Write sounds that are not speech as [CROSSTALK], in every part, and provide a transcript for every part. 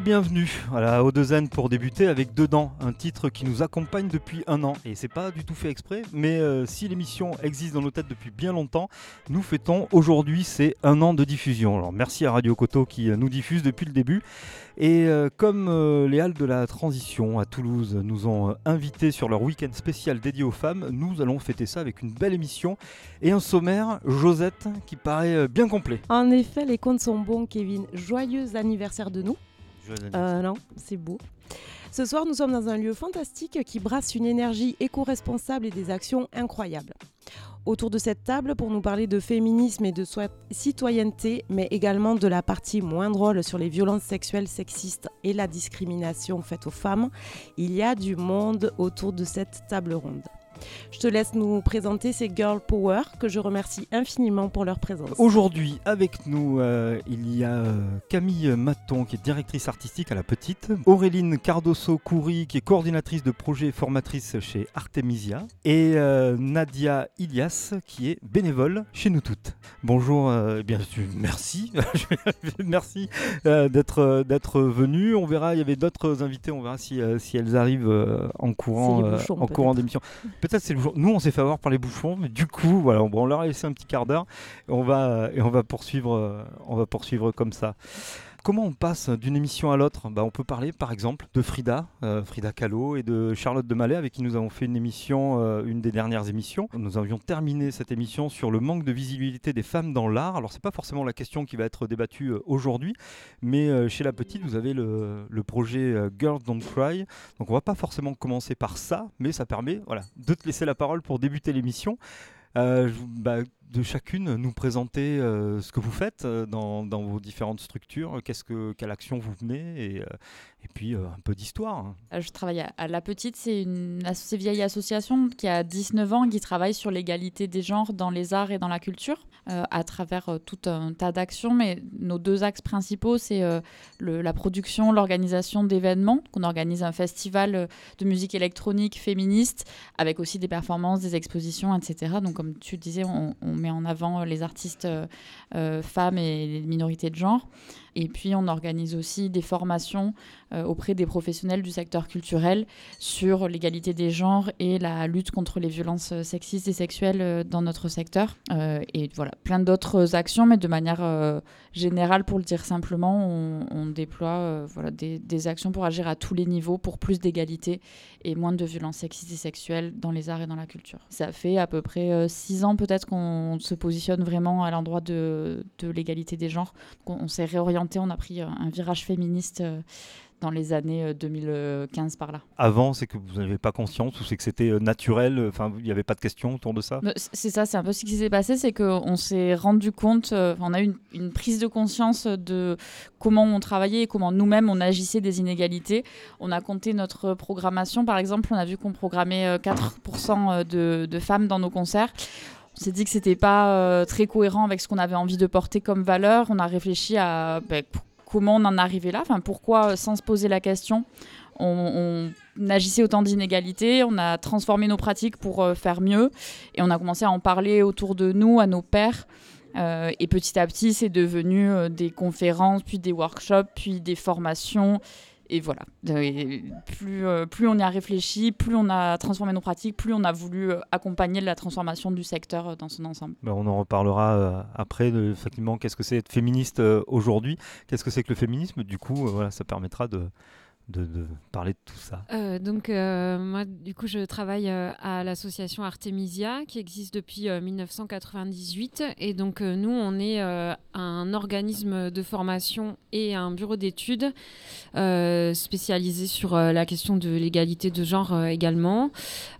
bienvenue à la O2N pour débuter avec Dedans, un titre qui nous accompagne depuis un an. Et c'est pas du tout fait exprès, mais euh, si l'émission existe dans nos têtes depuis bien longtemps, nous fêtons aujourd'hui c'est un an de diffusion. Alors merci à Radio Coto qui euh, nous diffuse depuis le début. Et euh, comme les Halles de la Transition à Toulouse nous ont invités sur leur week-end spécial dédié aux femmes, nous allons fêter ça avec une belle émission et un sommaire, Josette, qui paraît bien complet. En effet, les comptes sont bons, Kevin. Joyeux anniversaire de nous. Euh, non, c'est beau. Ce soir, nous sommes dans un lieu fantastique qui brasse une énergie éco-responsable et des actions incroyables. Autour de cette table, pour nous parler de féminisme et de citoyenneté, mais également de la partie moins drôle sur les violences sexuelles sexistes et la discrimination faite aux femmes, il y a du monde autour de cette table ronde. Je te laisse nous présenter ces Girl Power que je remercie infiniment pour leur présence. Aujourd'hui, avec nous, euh, il y a euh, Camille Maton qui est directrice artistique à La Petite, Auréline Cardoso-Coury qui est coordinatrice de projet et formatrice chez Artemisia et euh, Nadia Ilias qui est bénévole chez nous toutes. Bonjour, bien merci, [LAUGHS] merci d'être d'être venu. On verra, il y avait d'autres invités, on verra si, si elles arrivent en courant en courant d'émission [LAUGHS] Nous, on s'est fait avoir par les bouchons, mais du coup, voilà, on, leur a laissé un petit quart d'heure et on va, et on va poursuivre, euh, on va poursuivre comme ça. Comment on passe d'une émission à l'autre bah, On peut parler par exemple de Frida, euh, Frida Kahlo et de Charlotte de Mallet avec qui nous avons fait une émission, euh, une des dernières émissions. Nous avions terminé cette émission sur le manque de visibilité des femmes dans l'art. Alors c'est pas forcément la question qui va être débattue euh, aujourd'hui, mais chez La Petite vous avez le, projet Girls Don't Cry. Donc on va pas forcément commencer par ça, mais ça permet voilà, de te laisser la parole pour débuter l'émission. De chacune nous présenter euh, ce que vous faites euh, dans, vos différentes structures, qu'est-ce que, quelle action vous menez et, euh, puis un peu d'histoire. Hein. Je travaille à, La Petite, c'est une assez vieille association qui a 19 ans, qui travaille sur l'égalité des genres dans les arts et dans la culture à travers tout un tas d'actions. Mais nos deux axes principaux, c'est la production, l'organisation d'événements. On organise un festival de musique électronique féministe avec aussi des performances, des expositions, etc. Donc comme tu disais, on met en avant les artistes euh, euh, femmes et les minorités de genre. Et puis, on organise aussi des formations euh, auprès des professionnels du secteur culturel sur l'égalité des genres et la lutte contre les violences sexistes et sexuelles euh, dans notre secteur. Euh, et voilà, plein d'autres actions, mais de manière générale, pour le dire simplement, on, déploie voilà, des, actions pour agir à tous les niveaux pour plus d'égalité et moins de violences sexistes et sexuelles dans les arts et dans la culture. Ça fait à peu près six ans peut-être qu'on se positionne vraiment à l'endroit de, de l'égalité des genres. on, on s'est réorienté on a pris euh, un virage féministe euh, dans les années 2015 euh, par là. Avant, c'est que vous n'avez pas conscience ou c'est que c'était naturel Enfin, il n'y avait pas de questions autour de ça? C'est ça, c'est un peu ce qui s'est passé, c'est qu'on s'est rendu compte, on a eu une, prise de conscience de comment on travaillait et comment nous-mêmes on agissait des inégalités. On a compté notre programmation, par exemple, on a vu qu'on programmait 4% de, de femmes dans nos concerts. On s'est dit que c'était pas euh, très cohérent avec ce qu'on avait envie de porter comme valeur. On a réfléchi à ben, comment on en arrivait là, enfin pourquoi, euh, sans se poser la question, on, agissait autant d'inégalités. On a transformé nos pratiques pour euh, faire mieux et on a commencé à en parler autour de nous, à nos pères. et petit à petit, c'est devenu des conférences, puis des workshops, puis des formations et voilà. plus, euh, plus on y a réfléchi, plus on a transformé nos pratiques, plus on a voulu euh, accompagner la transformation du secteur euh, dans son ensemble. Ben, on en reparlera après, effectivement, qu'est-ce que c'est être féministe aujourd'hui, qu'est-ce que c'est que le féminisme? Du coup, voilà, ça permettra de, de, parler de tout ça euh, Donc, euh, moi, du coup, je travaille euh, à l'association Artemisia qui existe depuis 1998. Et donc, nous, on est un organisme de formation et un bureau d'études spécialisé sur la question de l'égalité de genre également.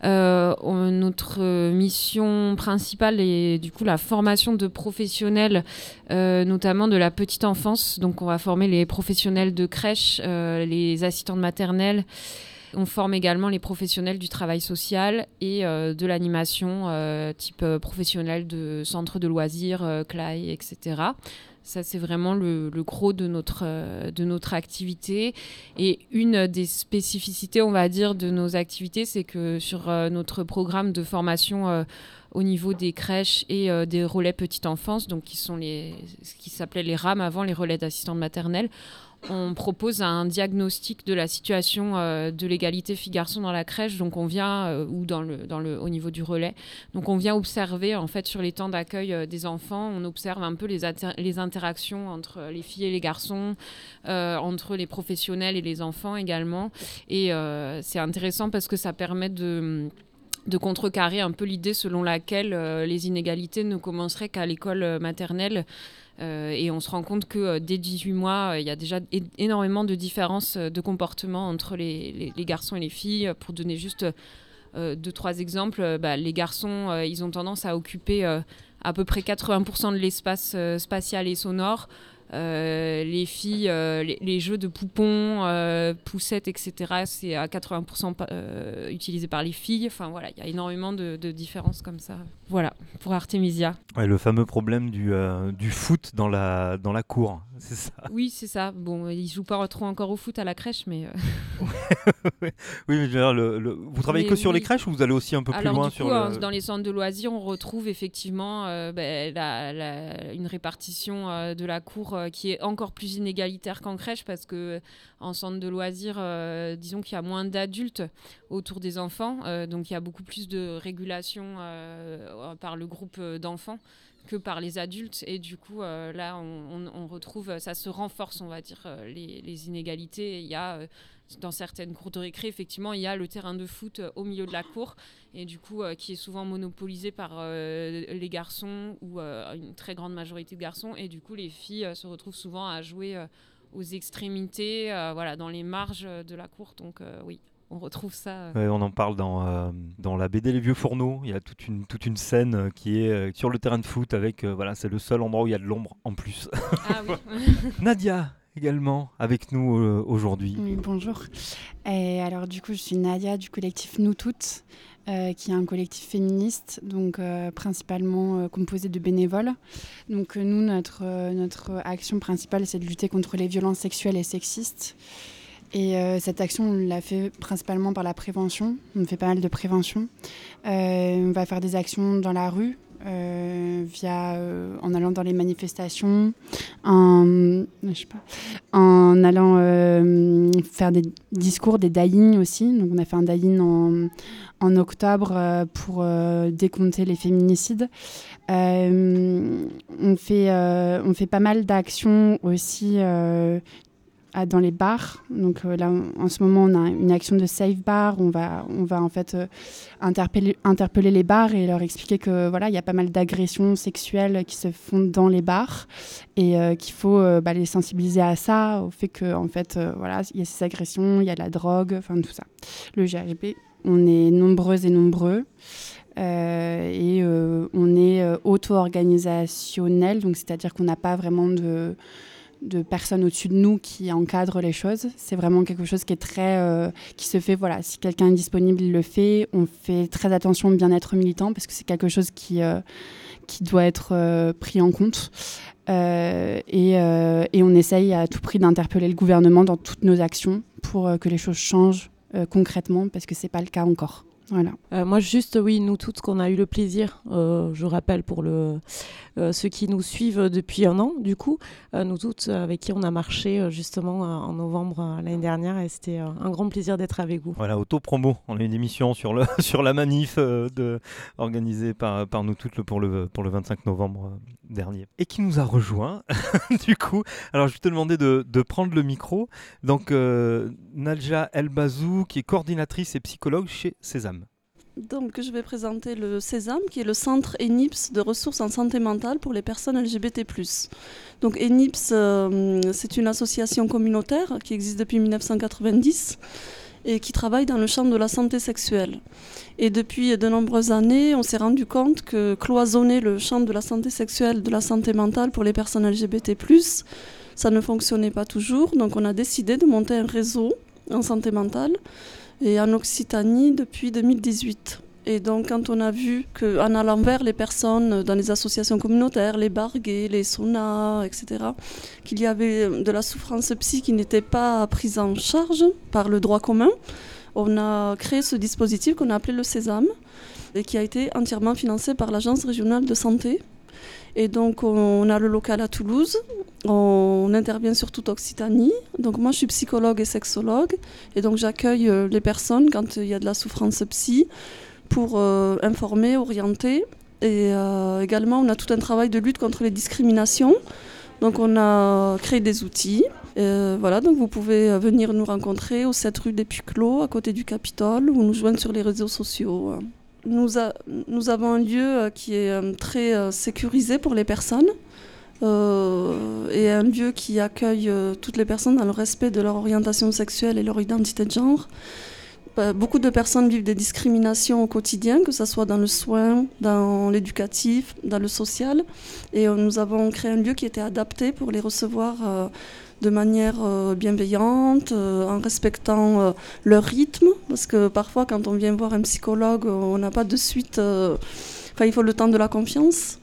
notre mission principale est du coup la formation de professionnels, notamment de la petite enfance. Donc, on va former les professionnels de crèche, les assistants assistante maternelle. On forme également les professionnels du travail social et euh, de l'animation, euh, type euh, professionnel de centre de loisirs, CLAI, etc. Ça, c'est vraiment le, gros de notre, activité. Et une des spécificités, on va dire, de nos activités, c'est que sur notre programme de formation au niveau des crèches et des relais petite enfance, donc qui sont les, ce qui s'appelait les RAM avant, les relais d'assistante maternelle on propose un diagnostic de la situation euh, de l'égalité filles-garçons dans la crèche. Donc on vient, euh, ou dans le, dans le, au niveau du relais, donc on vient observer en fait sur les temps d'accueil euh, des enfants, on observe un peu les, les interactions entre les filles et les garçons, entre les professionnels et les enfants également. Et c'est intéressant parce que ça permet de de contrecarrer un peu l'idée selon laquelle les inégalités ne commenceraient qu'à l'école maternelle et on se rend compte que euh, dès 18 mois, euh, il y a déjà énormément de différences de comportement entre les, garçons et les filles. Pour donner juste deux, trois exemples, bah, les garçons, ils ont tendance à occuper à peu près 80% de l'espace spatial et sonore. Euh, les filles, euh, les, jeux de poupons, euh, poussettes, etc., c'est à 80% utilisé par les filles. Enfin voilà, il y a énormément de, différences comme ça. Voilà, pour Artemisia. le fameux problème du, du foot dans la, dans la cour, c'est ça Oui, c'est ça. Bon, ils jouent pas trop encore au foot à la crèche, mais... [LAUGHS] oui, mais le, vous travaillez que sur les crèches ou vous allez aussi un peu plus loin sur le... Dans les centres de loisirs, on retrouve effectivement ben, une répartition de la cour euh, qui est encore plus inégalitaire qu'en crèche parce que en centre de loisirs, euh, disons qu'il y a moins d'adultes autour des enfants, euh, donc il y a beaucoup plus de régulation par le groupe d'enfants que par les adultes. Et du coup, là, on, retrouve, ça se renforce, on va dire, les, inégalités. Il y a dans certaines cours de récré, effectivement, il y a le terrain de foot euh, au milieu de la cour et du coup euh, qui est souvent monopolisé par euh, les garçons ou une très grande majorité de garçons et du coup les filles se retrouvent souvent à jouer aux extrémités, voilà, dans les marges de la cour. Donc oui. On retrouve ça. on en parle dans, dans la BD Les Vieux Fourneaux. Il y a toute une, toute une scène qui est sur le terrain de foot avec. voilà, c'est le seul endroit où il y a de l'ombre en plus. Ah oui. [LAUGHS] Nadia, également avec nous euh, aujourd'hui. Oui, bonjour. Et alors du coup, je suis Nadia du collectif Nous Toutes, euh, qui est un collectif féministe, donc euh, principalement composé de bénévoles. Donc nous, notre, notre action principale, c'est de lutter contre les violences sexuelles et sexistes. Et cette action, on l'a fait principalement par la prévention. On fait pas mal de prévention. on va faire des actions dans la rue, euh, via, euh, en allant dans les manifestations, en, allant euh, faire des discours, des die aussi. Donc on a fait un die en, en octobre pour décompter les féminicides. on, fait, on fait pas mal d'actions aussi dans les bars. Donc euh, là, en ce moment, on a une action de safe bar. On va, on va en fait euh, interpeller, interpeller les bars et leur expliquer que voilà, il y a pas mal d'agressions sexuelles qui se font dans les bars et euh, qu'il faut bah, les sensibiliser à ça, au fait que en fait, voilà, il y a ces agressions, il y a la drogue, enfin tout ça. Le GHB, on est nombreuses et nombreux. et on est auto-organisationnel, donc c'est-à-dire qu'on n'a pas vraiment de, de personnes au-dessus de nous qui encadrent les choses. C'est vraiment quelque chose qui est très, euh, qui se fait. Voilà, si quelqu'un est disponible, il le fait. On fait très attention au bien-être militant parce que c'est quelque chose qui euh, qui doit être euh, pris en compte. Et, et, on essaye à tout prix d'interpeller le gouvernement dans toutes nos actions pour que les choses changent concrètement parce que c'est pas le cas encore. Voilà. Euh, moi, juste, oui, nous toutes, qu'on a eu le plaisir, euh, je rappelle pour le, euh, ceux qui nous suivent depuis un an, du coup, nous toutes, avec qui on a marché justement en novembre l'année dernière, et c'était un grand plaisir d'être avec vous. Voilà, auto-promo. On a une émission sur, le, [LAUGHS] sur la manif de, organisée par, par nous toutes pour le, pour le 25 novembre dernier. Et qui nous a rejoint, [LAUGHS] du coup. Alors, je vais te demander de, de prendre le micro. Donc, Nalja Elbazou, qui est coordinatrice et psychologue chez Sésame. Donc, je vais présenter le Sésame, qui est le centre ENIPS de ressources en santé mentale pour les personnes LGBT. Donc, ENIPS, euh, c'est une association communautaire qui existe depuis 1990 et qui travaille dans le champ de la santé sexuelle. Et depuis de nombreuses années, on s'est rendu compte que cloisonner le champ de la santé sexuelle, de la santé mentale pour les personnes LGBT, ça ne fonctionnait pas toujours. Donc, on a décidé de monter un réseau en santé mentale et en Occitanie depuis 2018. Et donc, quand on a vu qu'en allant vers les personnes dans les associations communautaires, les barguets, les saunas, etc., qu'il y avait de la souffrance psy qui n'était pas prise en charge par le droit commun, on a créé ce dispositif qu'on a appelé le Sésame. et qui a été entièrement financé par l'Agence régionale de santé. Et donc on a le local à Toulouse, on intervient sur toute Occitanie. Donc moi je suis psychologue et sexologue et donc j'accueille euh, les personnes quand il y a de la souffrance psy pour euh, informer, orienter. Et euh, également on a tout un travail de lutte contre les discriminations. Donc on a créé des outils. voilà, donc vous pouvez venir nous rencontrer au 7 rue des Puclos, à côté du Capitole, ou nous joindre sur les réseaux sociaux. Nous, avons un lieu euh, qui est euh, très euh, sécurisé pour les personnes et un lieu qui accueille toutes les personnes dans le respect de leur orientation sexuelle et leur identité de genre. Bah, beaucoup de personnes vivent des discriminations au quotidien, que ce soit dans le soin, dans l'éducatif, dans le social. Et nous avons créé un lieu qui était adapté pour les recevoir de manière euh, bienveillante, euh, en respectant euh, leur rythme, parce que parfois quand on vient voir un psychologue, on n'a pas de suite, enfin il faut le temps de la confiance.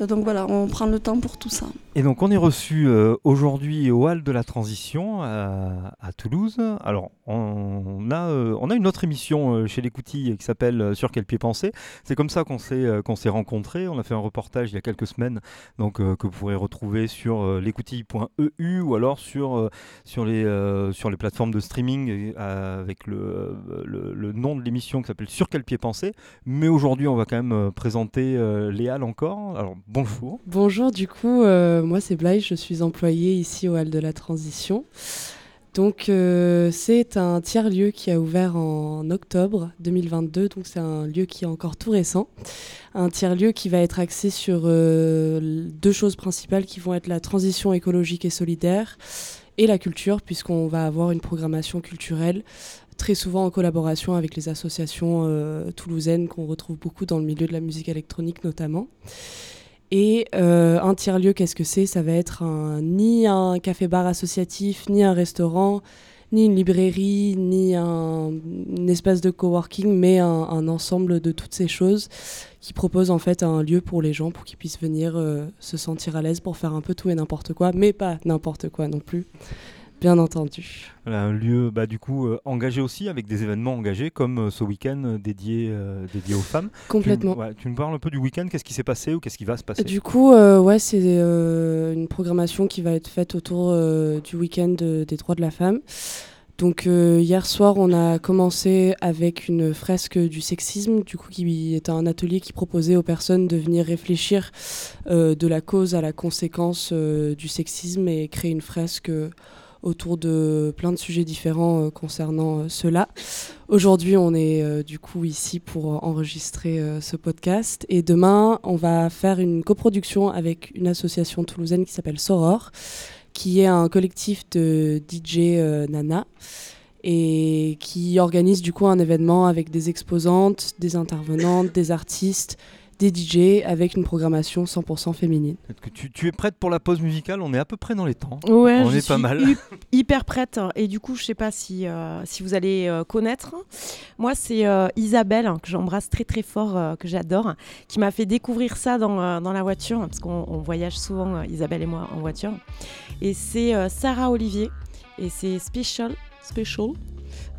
Donc voilà, on prend le temps pour tout ça. Et donc on est reçu aujourd'hui au Hall de la Transition à, Toulouse. Alors on a, on a une autre émission chez l'écoutille qui s'appelle Sur quel pied penser. C'est comme ça qu'on s'est qu'on s'est rencontrés. On a fait un reportage il y a quelques semaines donc, que vous pourrez retrouver sur l'écoutille.eu ou alors sur, euh, sur, les, euh, sur les plateformes de streaming euh, avec le, le, nom de l'émission qui s'appelle Sur quel pied penser. Mais aujourd'hui, on va quand même présenter Léal encore. Alors bonjour. Bonjour, du coup, moi c'est Blaise, je suis employée ici au Hall de la Transition. Donc c'est un tiers-lieu qui a ouvert en octobre 2022, donc c'est un lieu qui est encore tout récent. Un tiers-lieu qui va être axé sur deux choses principales qui vont être la transition écologique et solidaire et la culture, puisqu'on va avoir une programmation culturelle très souvent en collaboration avec les associations toulousaines qu'on retrouve beaucoup dans le milieu de la musique électronique notamment. Et euh, un tiers-lieu, qu'est-ce que c'est? Ça va être ni un café-bar associatif, ni un restaurant, ni une librairie, ni un, espace de coworking, mais un, ensemble de toutes ces choses qui proposent en fait un lieu pour les gens pour qu'ils puissent venir euh, se sentir à l'aise pour faire un peu tout et n'importe quoi, mais pas n'importe quoi non plus bien entendu. un lieu bah, du coup euh, engagé aussi avec des événements engagés comme euh, ce week-end euh, dédié, dédié aux femmes. Complètement. Tu, tu, me parles un peu du week-end, qu'est-ce qui s'est passé ou qu'est-ce qui va se passer? Du coup, ouais, c'est une programmation qui va être faite autour du week-end des droits de la femme. Donc hier soir, on a commencé avec une fresque du sexisme, du coup qui est un atelier qui proposait aux personnes de venir réfléchir de la cause à la conséquence du sexisme et créer une fresque autour de plein de sujets différents euh, concernant euh, cela. Aujourd'hui, on est euh, du coup ici pour enregistrer ce podcast et demain, on va faire une coproduction avec une association toulousaine qui s'appelle Soror, qui est un collectif de DJ Nana et qui organise du coup un événement avec des exposantes, des intervenantes, des artistes, des DJ avec une programmation 100% féminine. Que tu, es prête pour la pause musicale On est à peu près dans les temps. Ouais, on je est suis pas mal. [LAUGHS] hyper prête. Et du coup, je sais pas si, euh, si vous allez euh, connaître. Moi, c'est euh, Isabelle, que j'embrasse très très fort, que j'adore, qui m'a fait découvrir ça dans, dans la voiture, parce qu'on voyage souvent, Isabelle et moi, en voiture. Et c'est Sarah Olivier. Et c'est Special, Special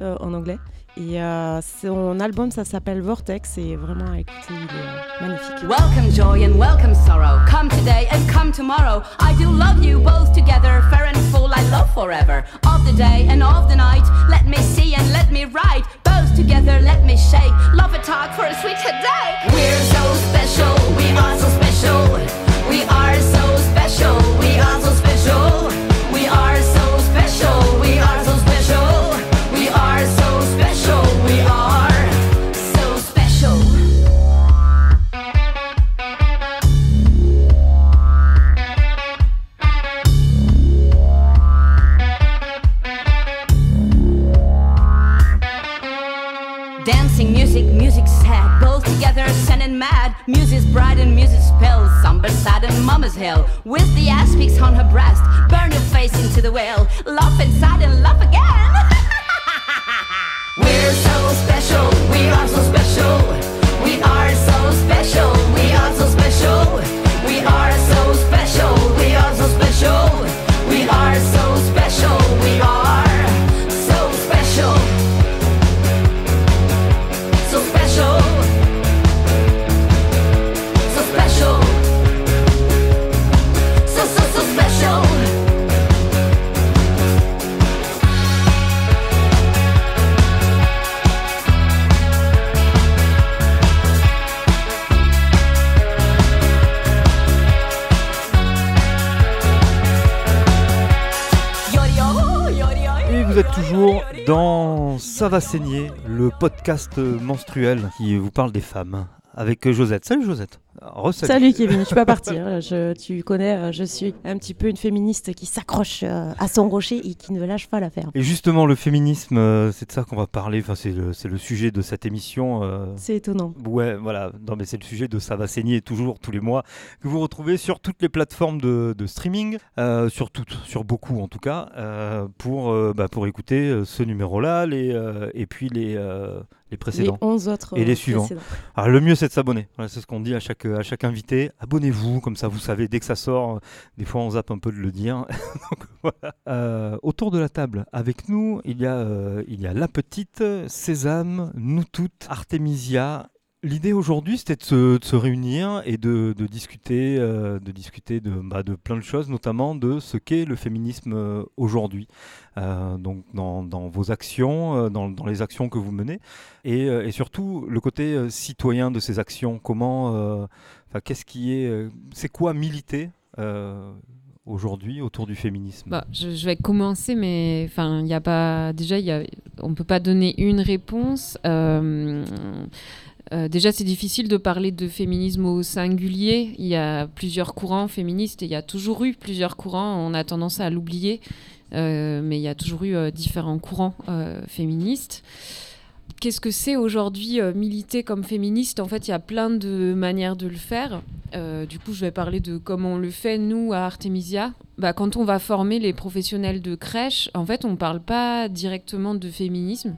en anglais. Et euh, son album, ça s'appelle Vortex et vraiment il est euh, magnifique. Welcome joy and welcome sorrow. Come today and come tomorrow. I do love you both together, fair and full, I love forever. Of the day and of the night, let me see and let me write. Both together, let me shake. Love a talk for a sweet headache. We're so special, we are so special. We are so special, Bright and music's pale, somber sad and mama's hell. With the ass peaks on her breast, burn her face into the well. Laugh inside and laugh again. [LAUGHS] We're so special, we are so special. We are so special, Ça va saigner, le podcast menstruel qui vous parle des femmes avec Josette. Salut Josette. Salut Kevin, je suis pas partie. Hein. Je, tu connais, euh, je suis un petit peu une féministe qui s'accroche euh, à son rocher et qui ne lâche pas l'affaire. Et justement, le féminisme, euh, c'est de ça qu'on va parler. Enfin, c'est le, le, sujet de cette émission. C'est étonnant. Ouais, voilà. Non, mais c'est le sujet de Ça va saigner toujours tous les mois que vous retrouvez sur toutes les plateformes de, de streaming, sur toutes, sur beaucoup en tout cas, pour bah, pour écouter ce numéro-là, les et puis les les précédents. Les 11 autres. Et les suivants. Alors, le mieux, c'est de s'abonner. c'est ce qu'on dit à chaque, à chaque invité. Abonnez-vous, comme ça, vous savez, dès que ça sort, des fois, on zappe un peu de le dire. [LAUGHS] Euh, autour de la table, avec nous, il y a, euh, il y a la petite, Sésame, nous toutes, Artemisia L'idée aujourd'hui, c'était de, se, réunir et de, discuter, euh, de, discuter de, bah, de, plein de choses, notamment de ce qu'est le féminisme euh, aujourd'hui. Euh, donc dans, vos actions, dans, les actions que vous menez, et, surtout le côté citoyen de ces actions. Comment, qu'est-ce qui est, c'est quoi militer aujourd'hui autour du féminisme? Bah, je, vais commencer, mais enfin, il a pas déjà, y a, on peut pas donner une réponse. Déjà, c'est difficile de parler de féminisme au singulier. Il y a plusieurs courants féministes et il y a toujours eu plusieurs courants. On a tendance à l'oublier, euh, mais il y a toujours eu euh, différents courants féministes. Qu'est-ce que c'est aujourd'hui militer comme féministe? En fait, il y a plein de manières de le faire. du coup, je vais parler de comment on le fait, nous, à Artemisia. Bah, quand on va former les professionnels de crèche, en fait, on ne parle pas directement de féminisme,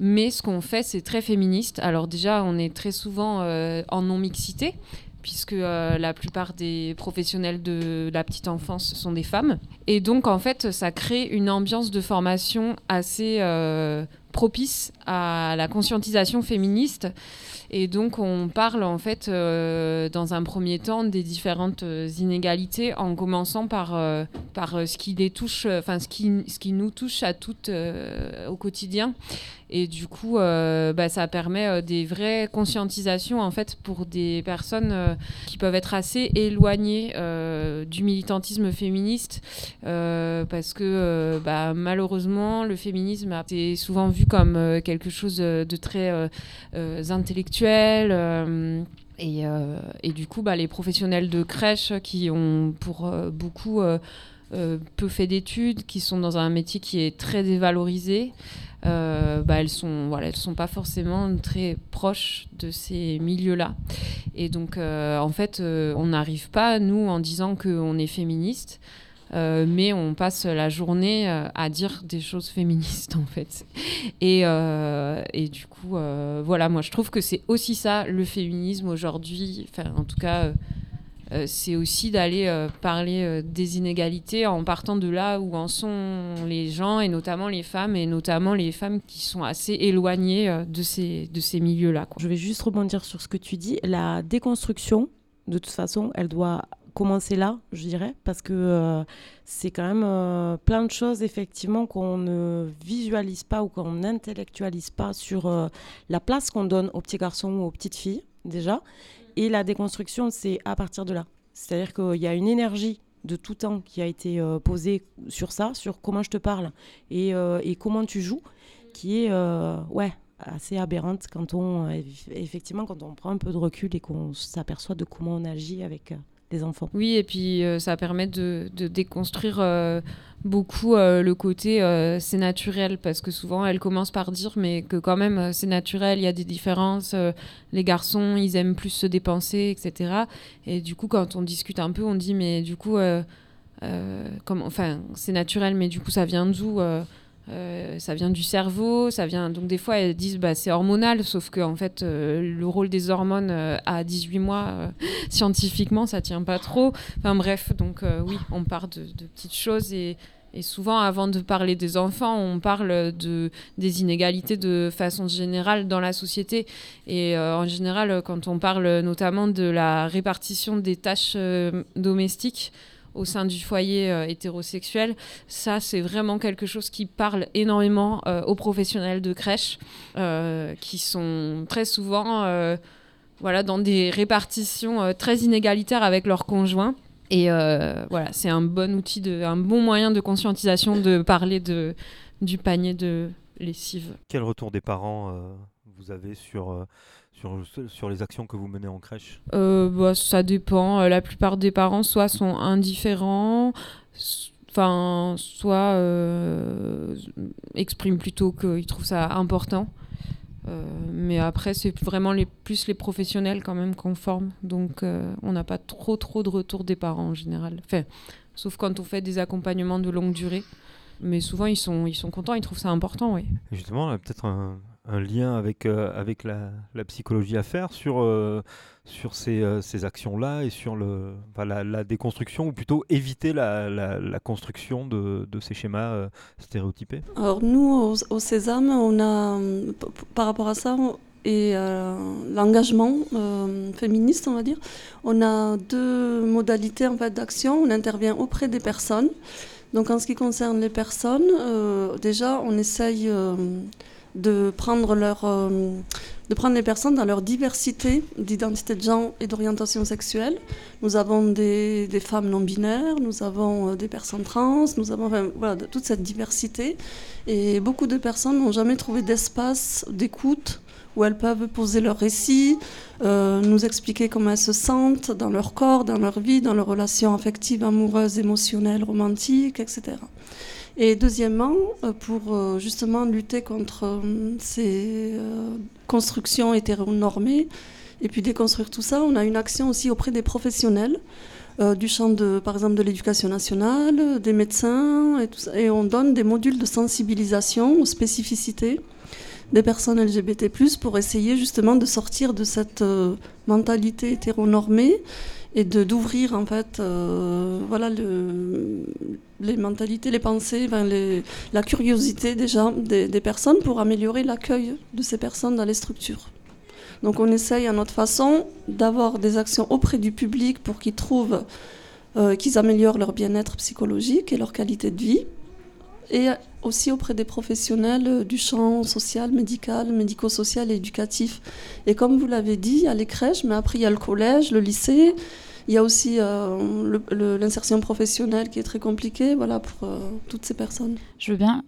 mais ce qu'on fait, c'est très féministe. Alors déjà, on est très souvent euh, en non-mixité, puisque euh, la plupart des professionnels de la petite enfance sont des femmes. Et donc, en fait, ça crée une ambiance de formation assez euh, propice à la conscientisation féministe. Et donc, on parle en fait, euh, dans un premier temps, des différentes euh, inégalités, en commençant par, euh, par ce qui les touche, enfin, ce qui, ce qui nous touche à toutes au quotidien. Et du coup, bah, ça permet des vraies conscientisations en fait pour des personnes qui peuvent être assez éloignées du militantisme féministe parce que bah, malheureusement le féminisme été souvent vu comme quelque chose de très intellectuel. Et, et, du coup, bah, les professionnels de crèche qui ont pour beaucoup peu fait d'études, qui sont dans un métier qui est très dévalorisé, euh, bah, elles sont voilà sont pas forcément très proches de ces milieux-là. Et donc euh, en fait euh, on n'arrive pas nous en disant qu'on est féministe mais on passe la journée à dire des choses féministes en fait et, et du coup voilà moi je trouve que c'est aussi ça le féminisme aujourd'hui enfin en tout cas euh, c'est aussi d'aller euh, parler euh, des inégalités en partant de là où en sont les gens, et notamment les femmes, et notamment les femmes qui sont assez éloignées de ces, de ces milieux-là. Je vais juste rebondir sur ce que tu dis. La déconstruction, de toute façon, elle doit commencer là, je dirais, parce que c'est quand même plein de choses, effectivement, qu'on ne visualise pas ou qu'on n'intellectualise pas sur la place qu'on donne aux petits garçons ou aux petites filles, déjà, et la déconstruction, c'est à partir de là. C'est-à-dire qu'il y a une énergie de tout temps qui a été euh, posée sur ça, sur comment je te parle et, euh, et comment tu joues, qui est euh, ouais, assez aberrante quand on, effectivement, quand on prend un peu de recul et qu'on s'aperçoit de comment on agit avec les enfants. Oui, et puis ça permet de, déconstruire beaucoup euh, le côté euh, c'est naturel parce que souvent elle commence par dire mais que quand même euh, c'est naturel, il y a des différences, les garçons ils aiment plus se dépenser, etc. Et du coup quand on discute un peu on dit mais du coup comme, enfin c'est naturel mais du coup ça vient d'où ça vient du cerveau, ça vient donc des fois elles disent bah c'est hormonal, sauf que en fait le rôle des hormones à 18 mois [LAUGHS] scientifiquement ça tient pas trop. Enfin bref, donc oui on part de, petites choses et souvent, avant de parler des enfants, on parle de, des inégalités de façon générale dans la société. Et euh, en général, quand on parle notamment de la répartition des tâches euh, domestiques au sein du foyer euh, hétérosexuel, ça, c'est vraiment quelque chose qui parle énormément aux professionnels de crèche, qui sont très souvent voilà, dans des répartitions très inégalitaires avec leurs conjoints. Et euh, voilà, c'est un bon outil, un bon moyen de conscientisation de parler de, du panier de lessive. Quel retour des parents vous avez sur, sur, sur, les actions que vous menez en crèche bah, Ça dépend. La plupart des parents soit sont indifférents, enfin, soit expriment plutôt qu'ils trouvent ça important. Euh, mais après, c'est vraiment les, plus les professionnels quand même qu'on forme. Donc, euh, on n'a pas trop, trop de retours des parents en général. Enfin, sauf quand on fait des accompagnements de longue durée. Mais souvent, ils sont, ils sont contents, ils trouvent ça important, oui. Justement, peut-être un, un lien avec, euh, avec la, psychologie à faire sur, euh, sur ces, euh, ces actions-là et sur le, la, la, déconstruction, ou plutôt éviter la, la construction de, de, ces schémas stéréotypés Alors nous, au, au, Sésame, on a, par rapport à ça, et l'engagement féministe, on va dire, on a deux modalités en fait, d'action. On intervient auprès des personnes. Donc en ce qui concerne les personnes, déjà, on essaye de prendre, leur, euh, de prendre les personnes dans leur diversité d'identité de genre et d'orientation sexuelle. Nous avons des, femmes non binaires, nous avons euh, des personnes trans, nous avons voilà, toute cette diversité. Et beaucoup de personnes n'ont jamais trouvé d'espace d'écoute où elles peuvent poser leur récit, euh, nous expliquer comment elles se sentent dans leur corps, dans leur vie, dans leurs relations affectives, amoureuses, émotionnelles, romantiques, etc. Et deuxièmement, euh, pour euh, justement lutter contre euh, ces constructions hétéronormées et puis déconstruire tout ça, on a une action aussi auprès des professionnels du champ de, par exemple, de l'éducation nationale, des médecins, et, on donne des modules de sensibilisation aux spécificités des personnes LGBT+, pour essayer justement de sortir de cette mentalité hétéronormée et d'ouvrir en fait euh, voilà le, les mentalités, les pensées, la curiosité des, des personnes pour améliorer l'accueil de ces personnes dans les structures. Donc on essaye à notre façon d'avoir des actions auprès du public pour qu'ils trouvent euh, qu'ils améliorent leur bien-être psychologique et leur qualité de vie et aussi auprès des professionnels du champ social, médical, médico-social et éducatif. Et comme vous l'avez dit, il y a les crèches, mais après il y a le collège, le lycée, il y a aussi euh, l'insertion professionnelle qui est très compliquée voilà, pour euh, toutes ces personnes. Je veux bien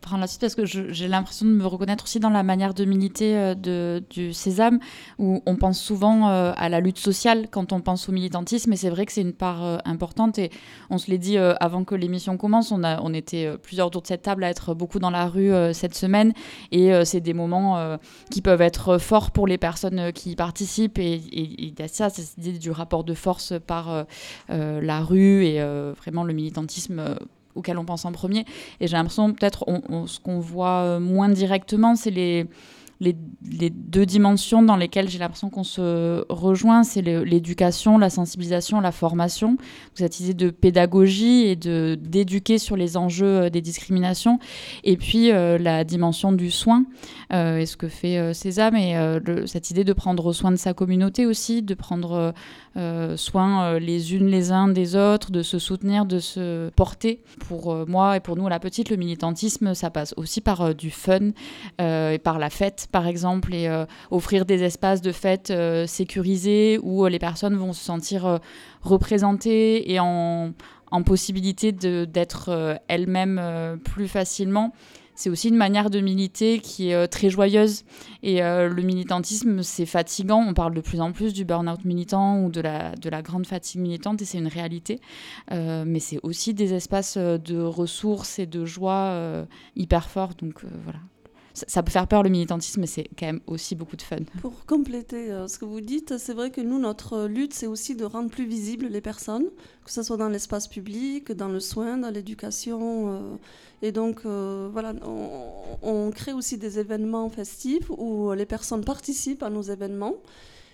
prendre la suite parce que j'ai l'impression de me reconnaître aussi dans la manière de militer euh, de, du Sésame, où on pense souvent à la lutte sociale quand on pense au militantisme, et c'est vrai que c'est une part importante. Et on se l'est dit avant que l'émission commence, on, a, on était plusieurs autour de cette table à être beaucoup dans la rue cette semaine, et c'est des moments qui peuvent être forts pour les personnes qui y participent. Et il y a ça, idée du rapport de force par euh, euh, la rue et euh, vraiment le militantisme auquel on pense en premier. Et j'ai l'impression, peut-être, ce qu'on voit moins directement, c'est les, les, deux dimensions dans lesquelles j'ai l'impression qu'on se rejoint, c'est l'éducation, la sensibilisation, la formation. Cette idée de pédagogie et d'éduquer sur les enjeux des discriminations, et puis la dimension du soin, et ce que fait César, et cette idée de prendre soin de sa communauté aussi, de prendre euh, soin euh, les unes les uns des autres, de se soutenir, de se porter. Pour euh, moi et pour nous, la petite, le militantisme, ça passe aussi par du fun et par la fête, par exemple, et offrir des espaces de fête sécurisés où les personnes vont se sentir représentées et en, en possibilité d'être elles-mêmes plus facilement c'est aussi une manière de militer qui est euh, très joyeuse. Et euh, le militantisme, c'est fatigant. On parle de plus en plus du burn-out militant ou de la, de la grande fatigue militante, et c'est une réalité. Euh, mais c'est aussi des espaces de ressources et de joie hyper forts. Donc voilà ça peut faire peur le militantisme, mais c'est quand même aussi beaucoup de fun. Pour compléter euh, ce que vous dites, c'est vrai que nous, notre lutte, c'est aussi de rendre plus visibles les personnes, que ce soit dans l'espace public, dans le soin, dans l'éducation. Euh, et donc, euh, voilà, on, on, crée aussi des événements festifs où les personnes participent à nos événements.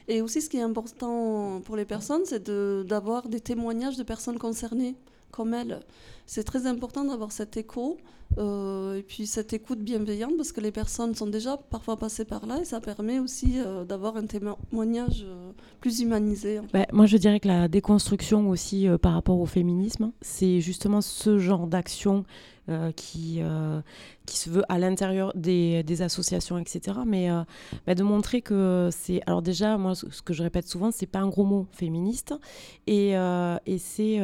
Et aussi, ce qui est important pour les personnes, c'est d'avoir des témoignages de personnes concernées comme elles. C'est très important d'avoir cet écho euh, et puis cette écoute bienveillante parce que les personnes sont déjà parfois passées par là et ça permet aussi euh, d'avoir un témoignage euh, plus humanisé. moi je dirais que la déconstruction aussi par rapport au féminisme, c'est justement ce genre d'action qui, qui se veut à l'intérieur des, associations, etc. Mais bah, de montrer que c'est... Alors déjà, moi ce que je répète souvent, c'est pas un gros mot féministe et, et c'est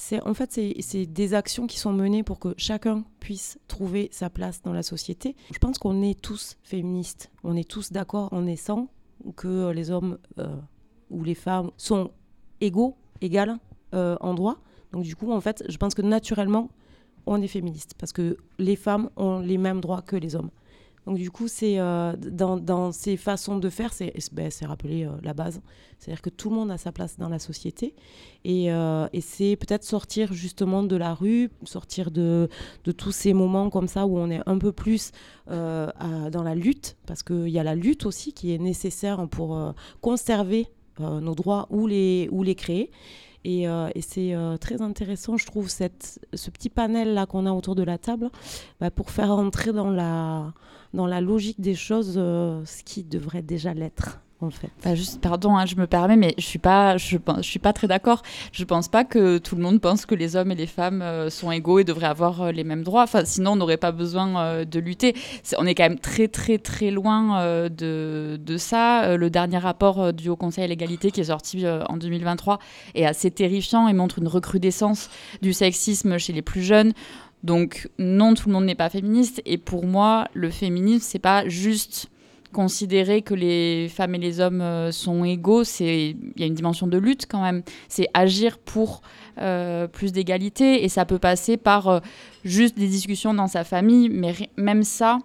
c'est en fait c'est des actions qui sont menées pour que chacun puisse trouver sa place dans la société. Je pense qu'on est tous féministes, on est tous d'accord en naissant que les hommes euh, ou les femmes sont égaux, égales euh, en droit. Donc du coup, en fait, je pense que naturellement, on est féministe parce que les femmes ont les mêmes droits que les hommes. Donc du coup, c'est euh, dans, ces façons de faire, c'est ben, rappeler euh, la base. C'est-à-dire que tout le monde a sa place dans la société. Et, euh, c'est peut-être sortir justement de la rue, sortir de, tous ces moments comme ça où on est un peu plus dans la lutte, parce qu'il y a la lutte aussi qui est nécessaire pour conserver nos droits ou les créer. Et, et c'est très intéressant, je trouve, ce petit panel-là qu'on a autour de la table bah, pour faire entrer dans la, dans la logique des choses euh, ce qui devrait déjà l'être. En fait. Bah, juste, pardon, hein, je me permets, mais je suis pas, je, je suis pas très d'accord. Je pense pas que tout le monde pense que les hommes et les femmes euh, sont égaux et devraient avoir euh, les mêmes droits. Sinon, on n'aurait pas besoin de lutter. on est quand même très, très, très loin de, de, ça. le dernier rapport du Haut Conseil à l'égalité qui est sorti en 2023 est assez terrifiant et montre une recrudescence du sexisme chez les plus jeunes. Donc non, tout le monde n'est pas féministe. Et pour moi, le féminisme, c'est pas juste considérer que les femmes et les hommes euh, sont égaux. C'est il y a une dimension de lutte quand même. C'est agir pour euh, plus d'égalité et ça peut passer par euh, juste des discussions dans sa famille. Mais même ça,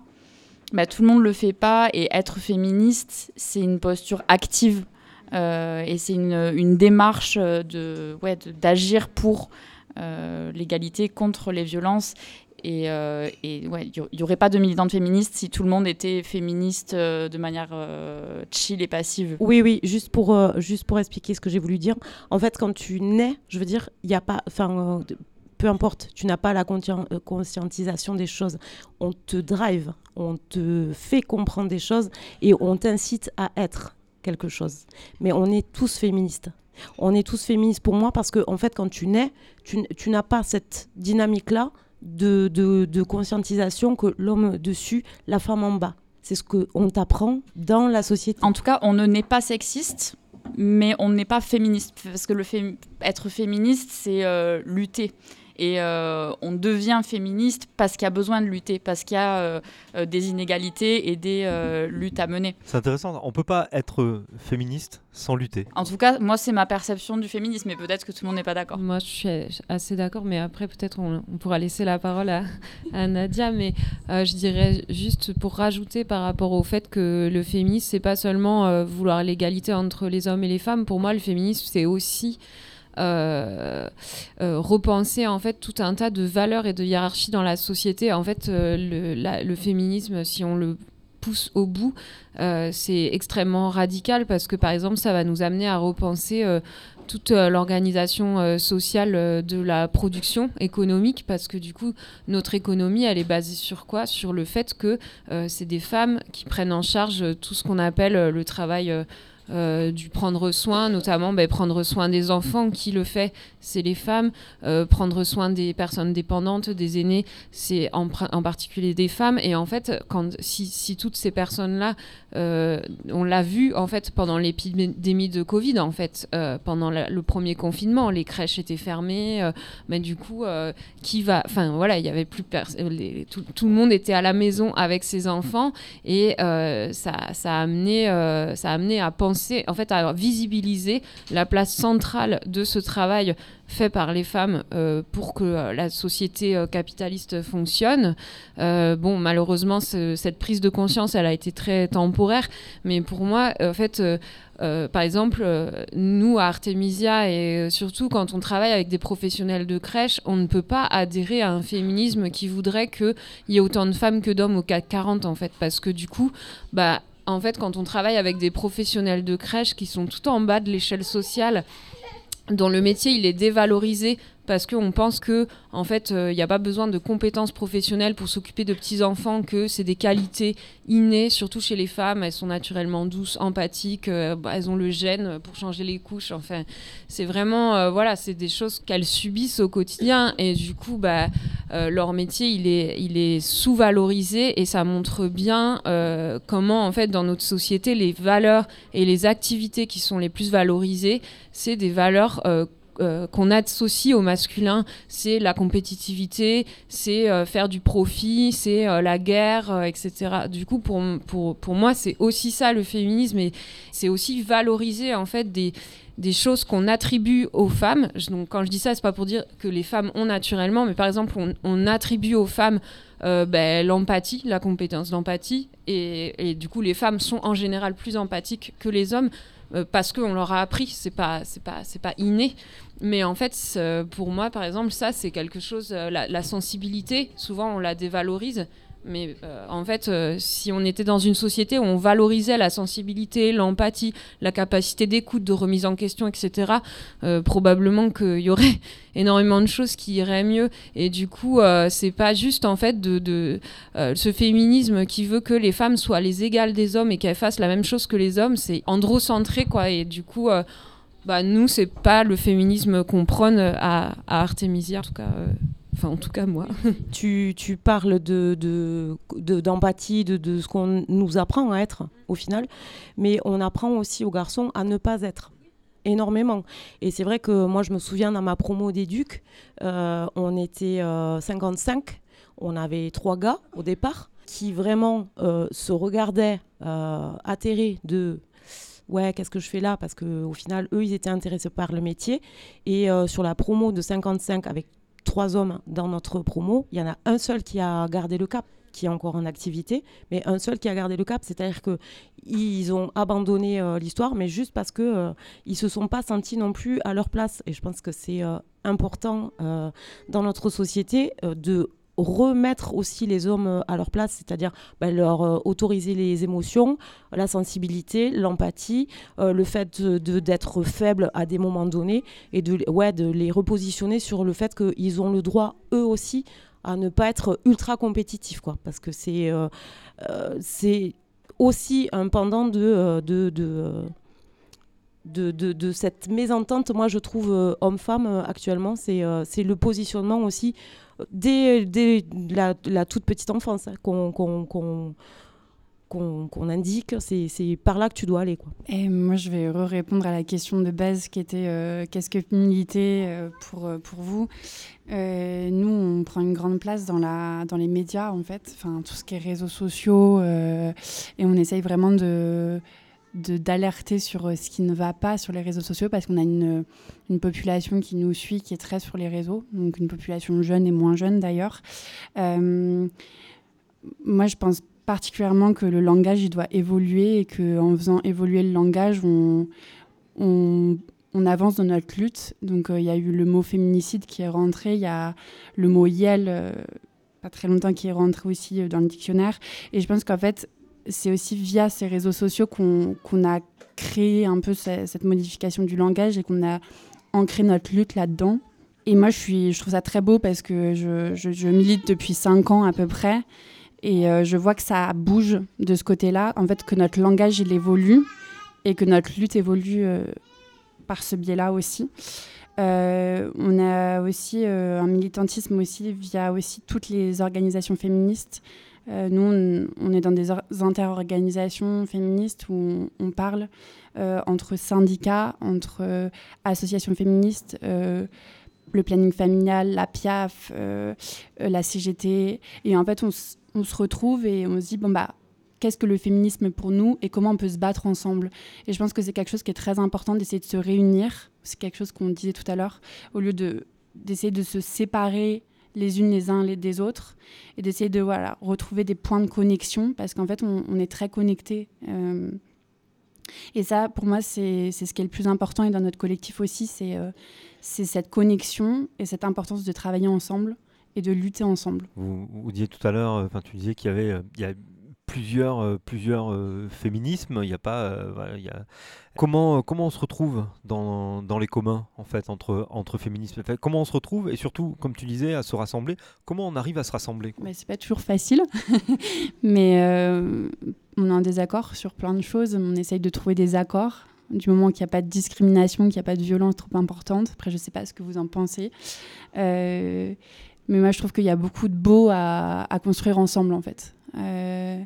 bah, tout le monde le fait pas. Et être féministe, c'est une posture active et c'est une, démarche de d'agir pour l'égalité contre les violences. Et, euh, ouais, il n'y aurait pas de militantes féministes si tout le monde était féministe euh, de manière chill et passive. Oui, oui, juste pour, juste pour expliquer ce que j'ai voulu dire. En fait, quand tu nais, je veux dire, il n'y a pas. Enfin, peu importe, tu n'as pas la conscientisation des choses. On te drive, on te fait comprendre des choses et on t'incite à être quelque chose. Mais on est tous féministes. On est tous féministes pour moi parce que, en fait, quand tu nais, tu, n'as pas cette dynamique-là de, de, conscientisation que l'homme dessus, la femme en bas. C'est ce qu'on t'apprend dans la société. En tout cas, on ne naît pas sexiste, mais on n'est pas féministe. Parce que le être féministe, c'est euh, lutter. Et euh, on devient féministe parce qu'il y a besoin de lutter, parce qu'il y a euh, euh, des inégalités et des luttes à mener. C'est intéressant, on ne peut pas être féministe sans lutter. En tout cas, moi, c'est ma perception du féminisme, mais peut-être que tout le monde n'est pas d'accord. Moi, je suis assez d'accord, mais après, peut-être on, pourra laisser la parole à, Nadia, mais je dirais juste pour rajouter par rapport au fait que le féminisme, c'est pas seulement vouloir l'égalité entre les hommes et les femmes. Pour moi, le féminisme, c'est aussi repenser en fait tout un tas de valeurs et de hiérarchies dans la société. En fait, euh, le, féminisme, si on le pousse au bout, c'est extrêmement radical parce que par exemple, ça va nous amener à repenser toute l'organisation sociale de la production économique parce que du coup notre économie elle est basée sur quoi? Sur le fait que c'est des femmes qui prennent en charge tout ce qu'on appelle le travail euh, du prendre soin, notamment ben, prendre soin des enfants. Qui le fait? C'est les femmes. Euh, prendre soin des personnes dépendantes, des aînés, c'est en, particulier des femmes. Et en fait, quand, si, toutes ces personnes-là, euh, on l'a vu en fait pendant l'épidémie de Covid, en fait, pendant le premier confinement, les crèches étaient fermées. mais du coup, qui va Enfin voilà, il y avait plus tout, tout, le monde était à la maison avec ses enfants et ça, a amené, ça a amené à penser en fait, à visibiliser la place centrale de ce travail fait par les femmes euh, pour que euh, la société euh, capitaliste fonctionne. bon, malheureusement, cette prise de conscience, elle a été très temporaire, mais pour moi, en fait, par exemple, nous à Artemisia et surtout quand on travaille avec des professionnels de crèche, on ne peut pas adhérer à un féminisme qui voudrait qu'il y ait autant de femmes que d'hommes au CAC 40 en fait, parce que du coup, bah en fait, quand on travaille avec des professionnels de crèche qui sont tout en bas de l'échelle sociale, dont le métier il est dévalorisé parce qu'on pense que en fait il euh, n'y a pas besoin de compétences professionnelles pour s'occuper de petits enfants que c'est des qualités innées surtout chez les femmes. Elles sont naturellement douces empathiques euh, bah, elles ont le gène pour changer les couches. Enfin c'est vraiment euh, voilà c'est des choses qu'elles subissent au quotidien. Et du coup bah leur métier il est il est sous-valorisé. Et ça montre bien comment en fait dans notre société les valeurs et les activités qui sont les plus valorisées c'est des valeurs qu'on associe au masculin, c'est la compétitivité, c'est faire du profit, c'est la guerre, etc. Du coup, pour, pour, pour moi, c'est aussi ça le féminisme et c'est aussi valoriser en fait des des choses qu'on attribue aux femmes. Donc, quand je dis ça, c'est pas pour dire que les femmes ont naturellement, mais par exemple, on, attribue aux femmes euh, ben, l'empathie, la compétence d'empathie, et, du coup, les femmes sont en général plus empathiques que les hommes euh, parce qu'on leur a appris. C'est pas, c'est pas, c'est pas inné. Mais en fait, pour moi, par exemple, ça, c'est quelque chose. Euh, la sensibilité, souvent, on la dévalorise. Mais euh, en fait, euh, si on était dans une société où on valorisait la sensibilité, l'empathie, la capacité d'écoute, de remise en question, etc., euh, probablement qu'il y aurait [LAUGHS] énormément de choses qui iraient mieux. Et du coup, c'est pas juste en fait ce féminisme qui veut que les femmes soient les égales des hommes et qu'elles fassent la même chose que les hommes. C'est androcentré, quoi. Et du coup. bah, nous, c'est pas le féminisme qu'on prône à, à Artemisia, en tout cas. Enfin, en tout cas, moi. [LAUGHS] tu, parles d'empathie, de, ce qu'on nous apprend à être, au final. Mais on apprend aussi aux garçons à ne pas être énormément. Et c'est vrai que moi, je me souviens dans ma promo d'éduc, euh, on était 55, euh, on avait trois gars au départ qui vraiment euh, se regardaient atterrés de ouais, qu'est-ce que je fais là? Parce qu'au final, eux, ils étaient intéressés par le métier. Et sur la promo de 55 avec trois hommes dans notre promo, il y en a un seul qui a gardé le cap qui est encore en activité, mais un seul qui a gardé le cap, c'est-à-dire que ils ont abandonné euh, l'histoire, mais juste parce que euh, ils se sont pas sentis non plus à leur place. Et je pense que c'est euh, important dans notre société de remettre aussi les hommes euh, à leur place, c'est-à-dire bah, leur euh, autoriser les émotions, la sensibilité, l'empathie, euh, le fait d'être faible à des moments donnés et de, ouais, de les repositionner sur le fait qu'ils ont le droit, eux aussi, à ne pas être ultra compétitifs, quoi, parce que c'est c'est aussi un pendant de, de, de de, de, cette mésentente, moi je trouve homme-femme actuellement, c'est le positionnement aussi dès, la, toute petite enfance hein, qu'on qu'on indique, c'est par là que tu dois aller. Quoi. Moi, je vais répondre à la question de base qui était euh, qu'est-ce que militer euh, pour, euh, pour vous? Nous, on prend une grande place dans, la, dans les médias, en fait, enfin, tout ce qui est réseaux sociaux, et on essaye vraiment de d'alerter sur euh, ce qui ne va pas sur les réseaux sociaux parce qu'on a une, une, population qui nous suit, qui est très sur les réseaux, donc une population jeune et moins jeune d'ailleurs. Euh, moi, je pense particulièrement que le langage il doit évoluer et qu'en faisant évoluer le langage, on, on, avance dans notre lutte. Donc, euh, il y a eu le mot féminicide qui est rentré, il y a le mot yel. pas très longtemps qui est rentré aussi dans le dictionnaire. Et je pense qu'en fait, c'est aussi via ces réseaux sociaux qu'on a créé un peu cette, modification du langage et qu'on a ancré notre lutte là-dedans. Et moi, je, trouve ça très beau parce que je, milite depuis cinq ans à peu près. Et euh, je vois que ça bouge de ce côté-là. En fait, que notre langage, il évolue et que notre lutte évolue euh, par ce biais-là aussi. Euh, on a aussi un militantisme aussi via aussi toutes les organisations féministes euh, nous, on, est dans des interorganisations féministes où on, parle euh, entre syndicats, entre euh, associations féministes, le planning familial, la PIAF, la CGT. Et en fait, on, on, se retrouve et on se dit, bon, bah, qu'est-ce que le féminisme pour nous et comment on peut se battre ensemble? Et je pense que c'est quelque chose qui est très important d'essayer de se réunir. C'est quelque chose qu'on disait tout à l'heure, au lieu d'essayer de se séparer les unes les uns les des autres et d'essayer de voilà, retrouver des points de connexion parce qu'en fait, on, est très connectés. Euh. et ça, pour moi, c'est ce qui est le plus important et dans notre collectif aussi, c'est euh, c'est cette connexion et cette importance de travailler ensemble et de lutter ensemble. Vous, disiez tout à l'heure, enfin tu disais qu'il y avait, plusieurs, euh, plusieurs euh, féminismes. Il y a pas, euh, a... Comment, comment on se retrouve dans, dans, les communs en fait entre, entre féminismes? Comment on se retrouve et surtout, comme tu disais, à se rassembler Comment on arrive à se rassembler? Ce C'est pas toujours facile, [LAUGHS] mais on est en désaccord sur plein de choses. On essaye de trouver des accords du moment qu'il n'y a pas de discrimination, qu'il n'y a pas de violence trop importante. Après, je ne sais pas ce que vous en pensez. mais moi, je trouve qu'il y a beaucoup de beau à, à construire ensemble, en fait. Euh,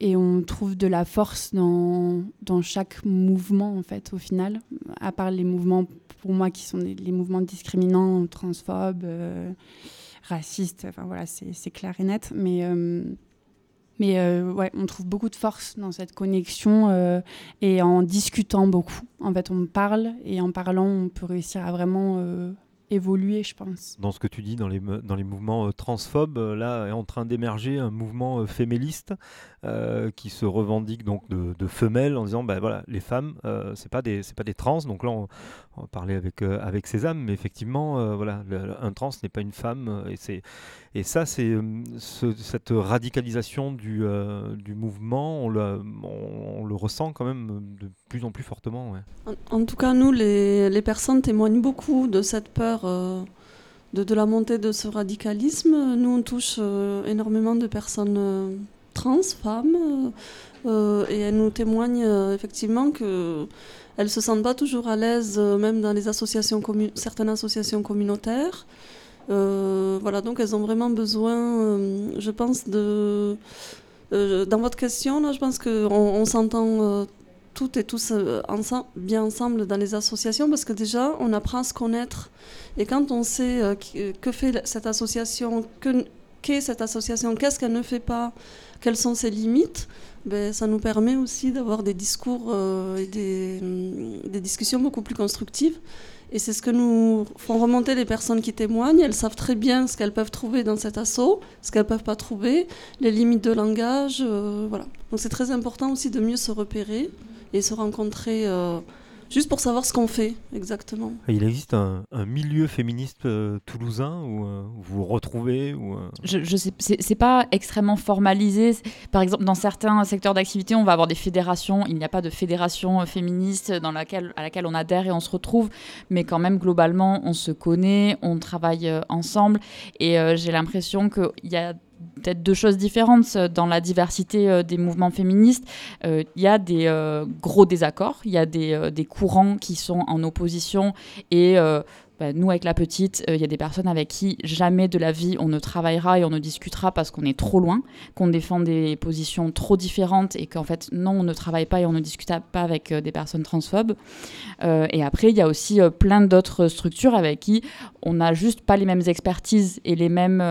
et on trouve de la force dans, dans chaque mouvement, en fait, au final, à part les mouvements pour moi qui sont les mouvements discriminants, transphobes, racistes. Enfin voilà, c'est clair et net. Mais mais ouais, on trouve beaucoup de force dans cette connexion et en discutant beaucoup. En fait, on parle et en parlant, on peut réussir à vraiment évoluer, je pense. Dans ce que tu dis, dans les, dans les mouvements euh, transphobes, euh, là est en train d'émerger un mouvement euh, féméliste qui se revendique donc de, de, femelles en disant ben voilà les femmes c'est pas des c'est pas des trans donc là on, on va parler avec avec Sésame mais effectivement voilà un trans n'est pas une femme et c'est et ça c'est cette radicalisation du, du mouvement on le, on, le ressent quand même de plus en plus fortement en, tout cas nous les, les personnes témoignent beaucoup de cette peur euh, de, la montée de ce radicalisme. Nous, on touche euh, énormément de personnes euh, trans, femmes, et elles nous témoignent effectivement que elles se sentent pas toujours à l'aise, même dans les associations certaines associations communautaires. voilà, donc elles ont vraiment besoin, je pense, de. dans votre question, là, je pense qu'on on, s'entend toutes et tous euh, bien ensemble dans les associations parce que déjà, on apprend à se connaître. Et quand on sait euh, que fait cette association, qu'est cette association, qu'est-ce qu'elle ne fait pas, quelles sont ses limites, ben, ça nous permet aussi d'avoir des discours euh, et des, mm, des, discussions beaucoup plus constructives. Et c'est ce que nous font remonter les personnes qui témoignent. Elles savent très bien ce qu'elles peuvent trouver dans cet assaut, ce qu'elles ne peuvent pas trouver, les limites de langage. voilà. Donc c'est très important aussi de mieux se repérer et se rencontrer euh, juste pour savoir ce qu'on fait exactement. Il existe un, milieu féministe euh, toulousain où euh, vous vous retrouvez ou, Je, je sais, c'est pas extrêmement formalisé. Par exemple, dans certains secteurs d'activité, on va avoir des fédérations. Il n'y a pas de fédération féministe dans laquelle, à laquelle on adhère et on se retrouve, mais quand même globalement, on se connaît, on travaille ensemble, et j'ai l'impression qu'il y a peut-être deux choses différentes dans la diversité euh, des mouvements féministes. Euh, il y a des euh, gros désaccords, il y a des, des, courants qui sont en opposition et bah, nous, avec la petite, il y a des personnes avec qui jamais de la vie on ne travaillera et on ne discutera parce qu'on est trop loin, qu'on défend des positions trop différentes et qu'en fait, non, on ne travaille pas et on ne discute pas avec des personnes transphobes. et après, il y a aussi plein d'autres structures avec qui on n'a juste pas les mêmes expertises et les mêmes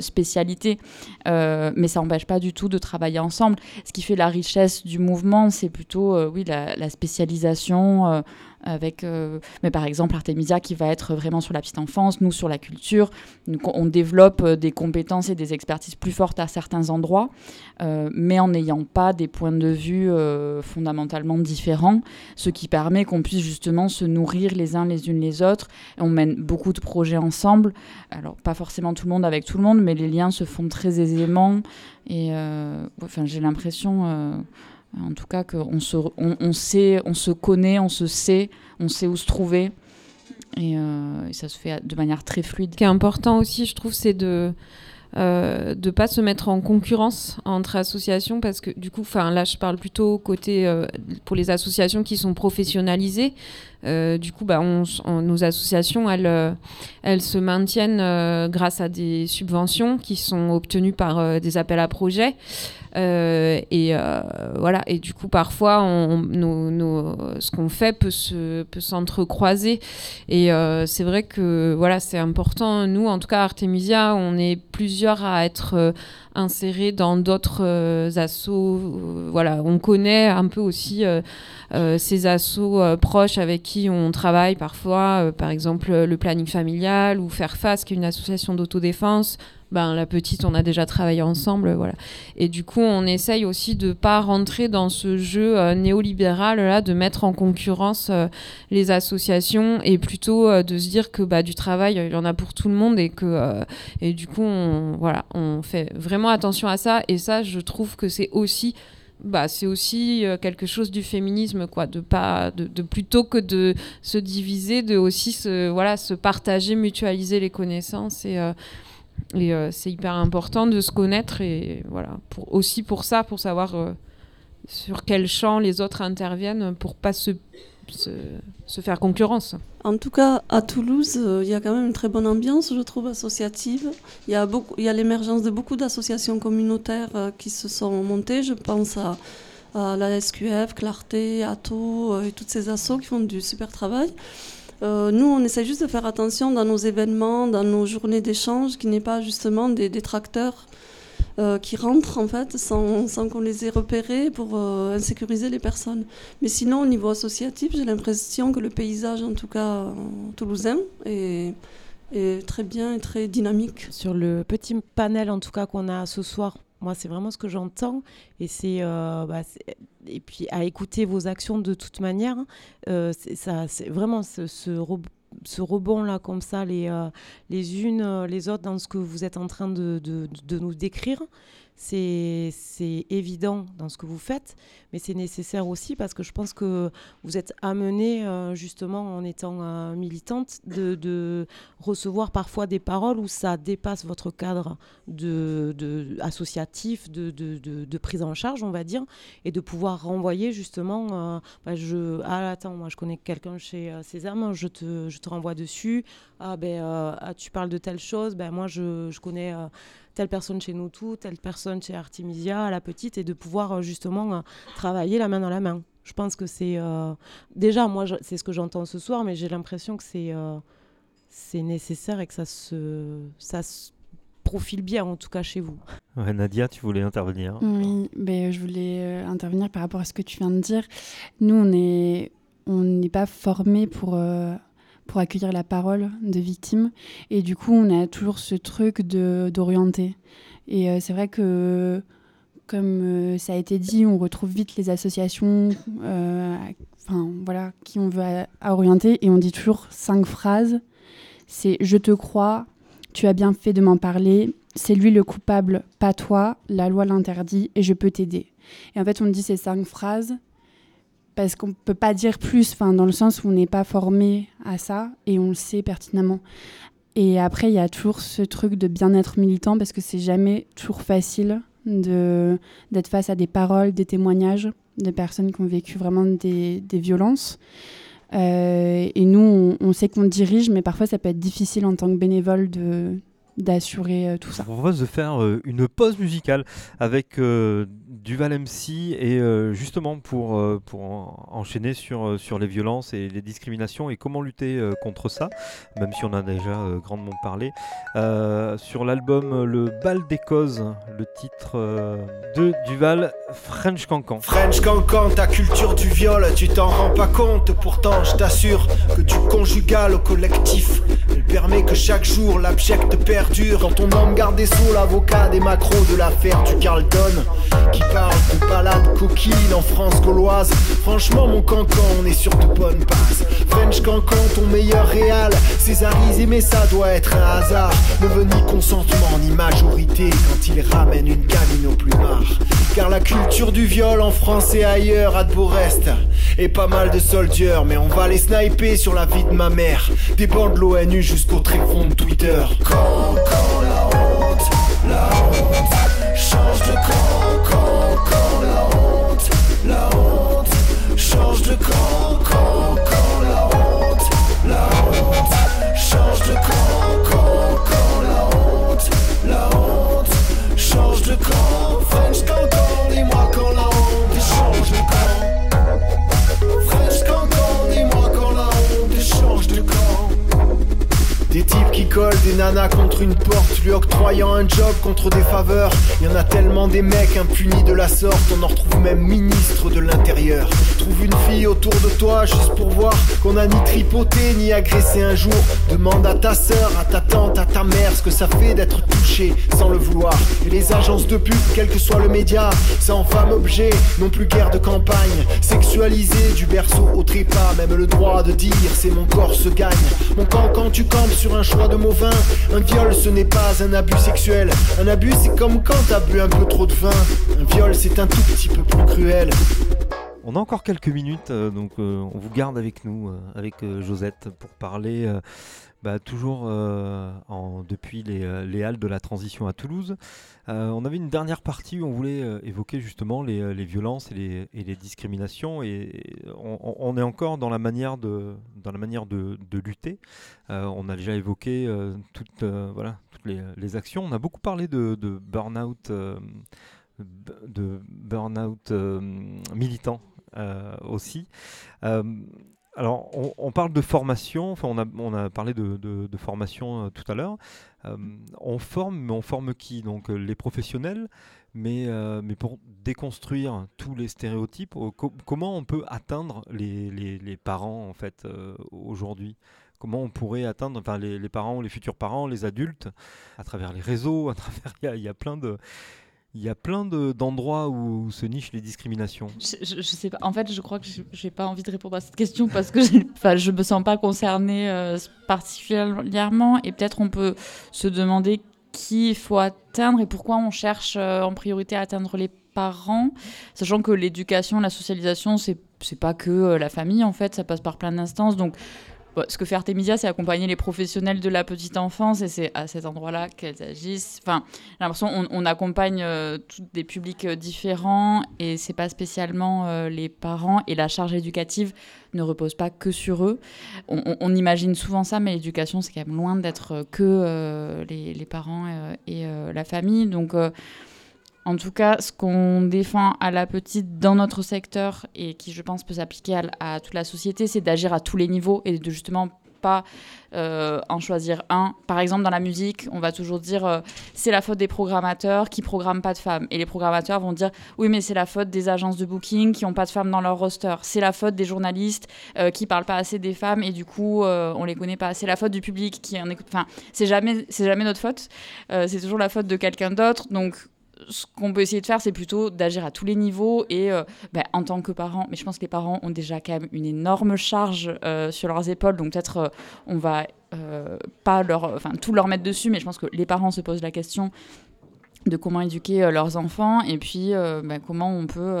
spécialités. Euh, mais ça n'empêche pas du tout de travailler ensemble. Ce qui fait la richesse du mouvement, c'est plutôt euh, oui, la, spécialisation euh, mais par exemple, Artemisia qui va être vraiment sur la petite enfance, nous sur la culture. on développe des compétences et des expertises plus fortes à certains endroits, mais en n'ayant pas des points de vue fondamentalement différents, ce qui permet qu'on puisse justement se nourrir les uns les unes les autres. on mène beaucoup de projets ensemble. Alors, pas forcément tout le monde avec tout le monde, mais les liens se font très aisément. Et euh, enfin, j'ai l'impression, euh, en tout cas, qu'on se, on, sait, on se connaît, on se sait, on sait où se trouver. Et, euh, et ça se fait de manière très fluide. Ce qui est important aussi, je trouve, c'est de euh, de pas se mettre en concurrence entre associations parce que du coup, là, je parle plutôt côté euh, pour les associations qui sont professionnalisées. Euh, du coup, bah, nos associations, elles, elles se maintiennent grâce à des subventions qui sont obtenues par des appels à projets. et voilà. Et du coup, parfois, ce qu'on fait peut se peut s'entrecroiser. Et c'est vrai que voilà, c'est important. Nous, en tout cas, Artemisia, on est plusieurs à être euh, insérés dans d'autres euh, assos. Euh, voilà, on connaît un peu aussi ces assos proches avec qui on travaille parfois, par exemple le planning familial ou Faire Face, qui une association d'autodéfense, ben, la petite, on a déjà travaillé ensemble, voilà. Et du coup, on essaye aussi de pas rentrer dans ce jeu euh, néolibéral là, de mettre en concurrence euh, les associations et plutôt euh, de se dire que bah, du travail, il y en a pour tout le monde et que et du coup, on, voilà, on fait vraiment attention à ça. Et ça, je trouve que c'est aussi bah, c'est aussi quelque chose du féminisme quoi de pas de, plutôt que de se diviser de aussi se voilà se partager mutualiser les connaissances et et euh, c'est hyper important de se connaître et voilà, aussi pour ça, pour savoir euh, sur quel champ les autres interviennent pour pas se, se, faire concurrence. En tout cas, à Toulouse, euh, il y a quand même une très bonne ambiance, je trouve, associative. Il y a, a l'émergence de beaucoup d'associations communautaires qui se sont montées. Je pense à, à la SQF, Clarté, Atto et toutes ces assos qui font du super travail. Nous, on essaie juste de faire attention dans nos événements, dans nos journées d'échange, qu'il n'y ait pas justement des détracteurs euh, qui rentrent en fait sans, qu'on les ait repérés pour euh, insécuriser les personnes. Mais sinon, au niveau associatif, j'ai l'impression que le paysage, en tout cas euh, toulousain, est, est, très bien et très dynamique. Sur le petit panel, en tout cas, qu'on a ce soir, moi, c'est vraiment ce que j'entends. Et c'est. Bah, et puis, à écouter vos actions de toute manière, c'est vraiment ce, ce ce rebond-là, comme ça, les, euh, les unes, euh, les autres, dans ce que vous êtes en train de, de nous décrire c'est évident dans ce que vous faites, mais c'est nécessaire aussi parce que je pense que vous êtes amené, euh, justement, en étant euh, militante, de, recevoir parfois des paroles où ça dépasse votre cadre de, de associatif, de, de, prise en charge, on va dire, et de pouvoir renvoyer justement, euh, bah, je, ah attends, moi je connais quelqu'un chez César, je te, je te renvoie dessus, ah ben ah, tu parles de telle chose, ben moi je, je connais telle personne chez nous tout, telle personne chez Artemisia, la petite, et de pouvoir euh, justement euh, travailler la main dans la main. Je pense que c'est euh, déjà moi c'est ce que j'entends ce soir, mais j'ai l'impression que c'est c'est nécessaire et que ça se ça se profile bien en tout cas chez vous. Nadia, tu voulais intervenir Oui, ben, je voulais intervenir par rapport à ce que tu viens de dire. Nous, on n'est on n'est pas formé pour pour accueillir la parole de victimes. Et du coup, on a toujours ce truc d'orienter. Et euh, c'est vrai que, comme euh, ça a été dit, on retrouve vite les associations euh, voilà, qui on veut orienter. Et on dit toujours cinq phrases. C'est « je te crois »,« tu as bien fait de m'en parler »,« c'est lui le coupable, pas toi »,« la loi l'interdit et je peux t'aider ». Et en fait, on dit ces cinq phrases parce qu'on ne peut pas dire plus, enfin, dans le sens où on n'est pas formé à ça et on le sait pertinemment. Et après, il y a toujours ce truc de bien-être militant parce que c'est jamais toujours facile d'être face à des paroles, des témoignages de personnes qui ont vécu vraiment des, violences. Euh, et nous, on sait qu'on dirige, mais parfois ça peut être difficile en tant que bénévole de, d'assurer euh, tout ça. Je vous propose de faire euh, une pause musicale avec euh, Duval MC et justement pour, pour enchaîner sur, sur les violences et les discriminations et comment lutter contre ça, même si on a déjà grandement parlé. sur l'album Le Bal des causes, le titre de Duval, French Cancan. French Cancan, ta culture du viol, tu t'en rends pas compte, pourtant je t'assure que du conjugal au collectif, elle permet que chaque jour l'abjecte perd quand on nomme garder sous l'avocat des macros de l'affaire du Carlton Qui parle de balade coquine en France gauloise. Franchement mon cancan on est sur de bonnes bases. French cancan ton meilleur réal. Césarisé mais ça doit être un hasard. Ne veut ni consentement ni majorité Quand il ramène une gamine au plus marre Car la culture du viol en France et ailleurs a de beaux restes. Et pas mal de soldiers mais on va les sniper sur la vie de ma mère. Des bandes de l'ONU jusqu'au tréfonds de Twitter change de camp, quand, quand la honte, la Des types qui collent des nanas contre une porte, lui octroyant un job contre des faveurs. Y en a tellement des mecs impunis de la sorte, on en retrouve même ministre de l'intérieur. Trouve une fille autour de toi juste pour voir qu'on a ni tripoté ni agressé un jour. Demande à ta sœur, à ta tante, à ta mère ce que ça fait d'être touché sans le vouloir. Et les agences de pub, quel que soit le média, sans femme objet, non plus guerre de campagne. Sexualisé du berceau au trépas, même le droit de dire c'est mon corps se gagne. Mon camp quand tu campes sur un choix de mauvais Un viol, ce n'est pas un abus sexuel. Un abus, c'est comme quand t'as bu un peu trop de vin. Un viol, c'est un tout petit peu plus cruel. On a encore quelques minutes, euh, donc euh, on vous garde avec nous, euh, avec Josette, pour parler bah, toujours en, depuis les, les, halles de la transition à Toulouse. on avait une dernière partie où on voulait évoquer justement les, violences et les, discriminations, et on, est encore dans la manière de, dans la manière de, lutter. on a déjà évoqué toutes, les, actions. On a beaucoup parlé de, burn-out de euh, aussi. Euh, Alors, on, parle de formation, enfin, on a, parlé de, formation tout à l'heure. on forme, mais on forme qui? Donc, les professionnels, mais, pour déconstruire tous les stéréotypes, comment on peut atteindre les, parents, en fait, aujourd'hui? Comment on pourrait atteindre les, parents, les futurs parents, les adultes, à travers les réseaux, à [LAUGHS] travers il y, a plein de il y a plein d'endroits où, se nichent les discriminations. Je, je, sais pas. En fait, je crois que je n'ai pas envie de répondre à cette question parce que je me sens pas concernée euh, particulièrement. Et peut-être on peut se demander qui il faut atteindre et pourquoi on cherche euh, en priorité à atteindre les parents, sachant que l'éducation, la socialisation, c'est c'est pas que euh, la famille en fait, ça passe par plein d'instances. Donc ce que fait Artemisia, c'est accompagner les professionnels de la petite enfance et c'est à cet endroit-là qu'elles agissent. Enfin, j'ai l'impression qu'on on accompagne euh, des publics euh, différents et c'est pas spécialement euh, les parents et la charge éducative ne repose pas que sur eux. On, imagine souvent ça, mais l'éducation, c'est quand même loin d'être que les, les, parents et la famille. Donc, en tout cas, ce qu'on défend à la petite dans notre secteur et qui, je pense, peut s'appliquer à, toute la société, c'est d'agir à tous les niveaux et de justement pas euh, en choisir un. Par exemple, dans la musique, on va toujours dire euh, c'est la faute des programmateurs qui programment pas de femmes. Et les programmateurs vont dire oui, mais c'est la faute des agences de booking qui ont pas de femmes dans leur roster. C'est la faute des journalistes euh, qui parlent pas assez des femmes et du coup on les connaît pas. C'est la faute du public qui en écoute. Enfin, c'est jamais, c'est jamais notre faute. c'est toujours la faute de quelqu'un d'autre. Donc ce qu'on peut essayer de faire, c'est plutôt d'agir à tous les niveaux et euh, ben, en tant que parents, mais je pense que les parents ont déjà quand même une énorme charge euh, sur leurs épaules, donc peut-être euh, on va pas leur, enfin tout leur mettre dessus, mais je pense que les parents se posent la question de comment éduquer leurs enfants et puis ben, comment on peut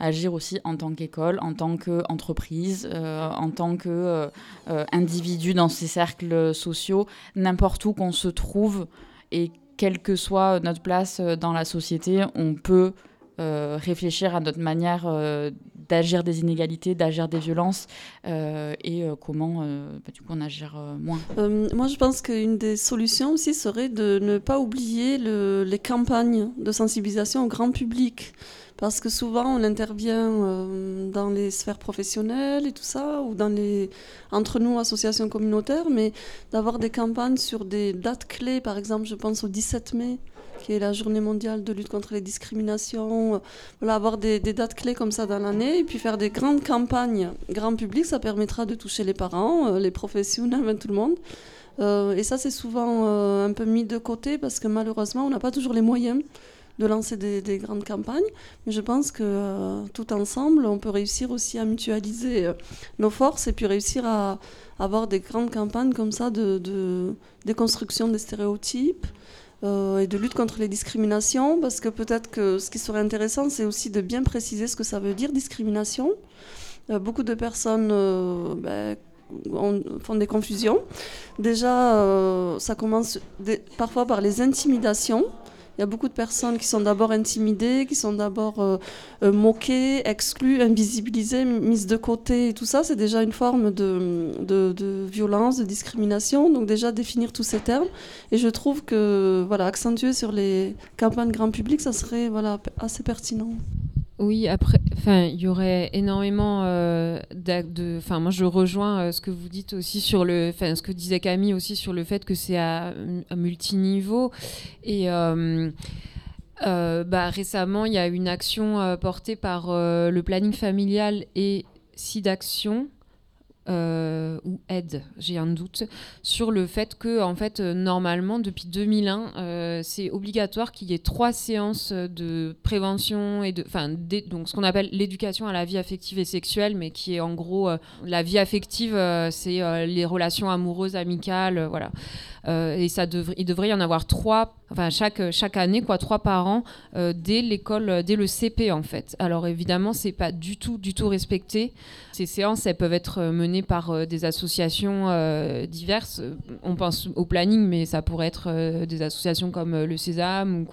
agir aussi en tant qu'école, en tant qu'entreprise, en tant qu'individu dans ces cercles sociaux, n'importe où qu'on se trouve et quelle que soit notre place euh, dans la société, on peut euh, réfléchir à notre manière euh, d'agir des inégalités, d'agir des violences et comment bah, du coup en agir moins. moi je pense qu'une des solutions aussi serait de ne pas oublier les campagnes de sensibilisation au grand public. Parce que souvent on intervient euh, dans les sphères professionnelles et tout ça, ou dans les entre nous associations communautaires, mais d'avoir des campagnes sur des dates clés, par exemple, je pense au 17 mai, qui est la journée mondiale de lutte contre les discriminations, voilà, avoir des, dates clés comme ça dans l'année, et puis faire des grandes campagnes grand public, ça permettra de toucher les parents, euh, les professionnels, [LAUGHS] tout le monde. Euh, et ça, c'est souvent un peu mis de côté parce que malheureusement, on n'a pas toujours les moyens de lancer des, grandes campagnes. Mais je pense que euh, tout ensemble, on peut réussir aussi à mutualiser euh, nos forces et puis réussir à, avoir des grandes campagnes comme ça de, déconstruction des stéréotypes. Euh, et de lutte contre les discriminations, parce que peut-être que ce qui serait intéressant, c'est aussi de bien préciser ce que ça veut dire discrimination. beaucoup de personnes ben, font des confusions. Déjà, ça commence parfois par les intimidations. Il y a beaucoup de personnes qui sont d'abord intimidées, qui sont d'abord euh, euh, moquées, exclues, invisibilisées, mises de côté. Tout ça, c'est déjà une forme de, de, violence, de discrimination. Donc déjà définir tous ces termes. Et je trouve que voilà, accentuer sur les campagnes grand public, ça serait voilà, assez pertinent. Oui, après, enfin, il y aurait énormément euh, de. Enfin, moi, je rejoins euh, ce que vous dites aussi sur le. Enfin, ce que disait Camille aussi sur le fait que c'est à, multiniveau. Et. Euh, bah, récemment, il y a une action portée par le planning familial et SIDAction euh, ou aide, j'ai un doute, sur le fait que, en fait, euh, normalement, depuis 2001, euh, c'est obligatoire qu'il y ait trois séances de prévention et de, enfin, donc ce qu'on appelle l'éducation à la vie affective et sexuelle, mais qui est en gros la vie affective, c'est les relations amoureuses, amicales, voilà. et ça devrait, il devrait y en avoir trois, enfin chaque chaque année, quoi, trois par an, dès l'école, dès le CP en fait. Alors évidemment, c'est pas du tout, du tout respecté. Ces séances, elles peuvent être menées par euh, des associations euh, diverses. On pense au planning, mais ça pourrait être euh, des associations comme le Sésame ou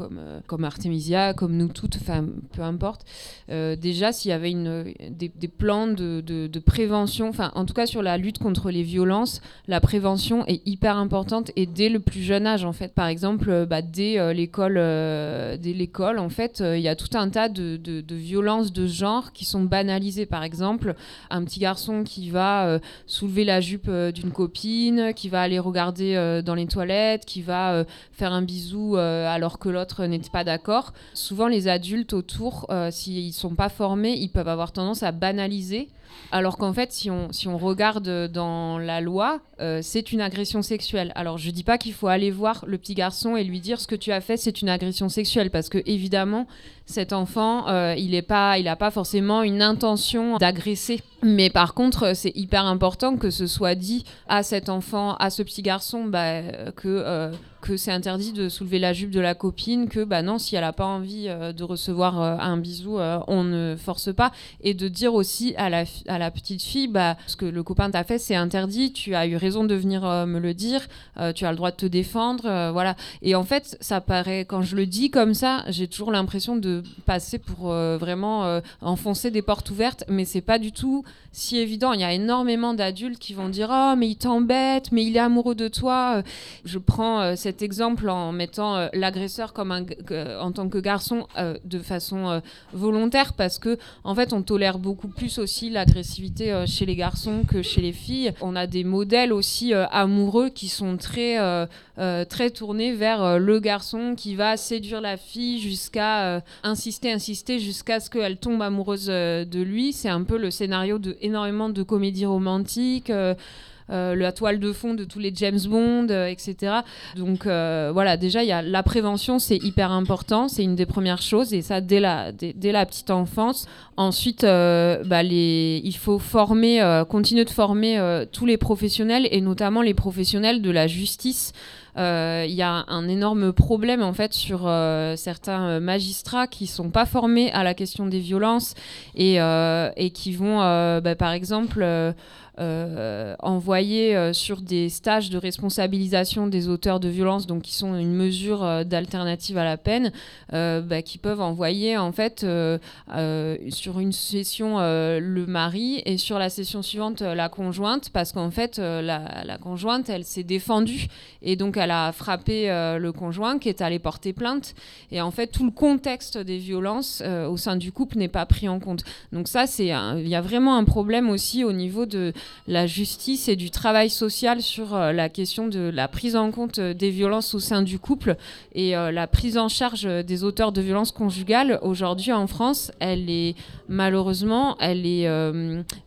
comme, Artemisia, comme nous toutes, enfin peu importe. déjà, s'il y avait une, des, plans de, de, prévention, enfin en tout cas sur la lutte contre les violences, la prévention est hyper importante et dès le plus jeune âge en fait. Par exemple, bah, dès l'école, dès l'école en fait, il y a tout un tas de, de, violences de genre qui sont banalisées. Par exemple, un petit garçon qui va va soulever la jupe d'une copine, qui va aller regarder dans les toilettes, qui va faire un bisou alors que l'autre n'était pas d'accord. Souvent, les adultes autour, s'ils ne sont pas formés, ils peuvent avoir tendance à banaliser alors qu'en fait, si on, si on regarde dans la loi, euh, c'est une agression sexuelle. Alors je dis pas qu'il faut aller voir le petit garçon et lui dire ce que tu as fait, c'est une agression sexuelle, parce que évidemment, cet enfant, euh, il n'a pas, il pas forcément une intention d'agresser. Mais par contre, c'est hyper important que ce soit dit à cet enfant, à ce petit garçon, bah, que euh, que c'est interdit de soulever la jupe de la copine, que bah non, si elle n'a pas envie euh, de recevoir euh, un bisou, euh, on ne force pas. Et de dire aussi à la, à la petite fille, bah, ce que le copain t'a fait, c'est interdit, tu as eu raison de venir me le dire, tu as le droit de te défendre, voilà. Et en fait, ça paraît, quand je le dis comme ça, j'ai toujours l'impression de passer pour vraiment enfoncer des portes ouvertes, mais c'est pas du tout si évident. Il y a énormément d'adultes qui vont dire Oh, mais il t'embête, mais il est amoureux de toi. Je prends cette exemple en mettant euh, l'agresseur comme un, en tant que garçon euh, de façon euh, volontaire parce que en fait on tolère beaucoup plus aussi l'agressivité chez les garçons que chez les filles. On a des modèles aussi amoureux qui sont très très tournés vers le garçon qui va séduire la fille jusqu'à insister insister jusqu'à ce qu'elle tombe amoureuse de lui. C'est un peu le scénario de énormément de comédies romantiques. Euh, la toile de fond de tous les James Bond, euh, etc. Donc euh, voilà, déjà, y a la prévention, c'est hyper important, c'est une des premières choses, et ça dès la, dès, la petite enfance. Ensuite, bah, il faut former, continuer de former tous les professionnels, et notamment les professionnels de la justice. Il y a un énorme problème en fait sur certains magistrats qui sont pas formés à la question des violences et, et qui vont, bah, par exemple, euh, envoyés euh, sur des stages de responsabilisation des auteurs de violences, donc qui sont une mesure euh, d'alternative à la peine, bah, qui peuvent envoyer en fait sur une session le mari et sur la session suivante la conjointe, parce qu'en fait la, la, conjointe elle s'est défendue et donc elle a frappé le conjoint qui est allé porter plainte et en fait tout le contexte des violences au sein du couple n'est pas pris en compte. Donc ça c'est il y a vraiment un problème aussi au niveau de la justice et du travail social sur euh, la question de la prise en compte euh, des violences au sein du couple et euh, la prise en charge des auteurs de violences conjugales. Aujourd'hui en France, elle est malheureusement, elle est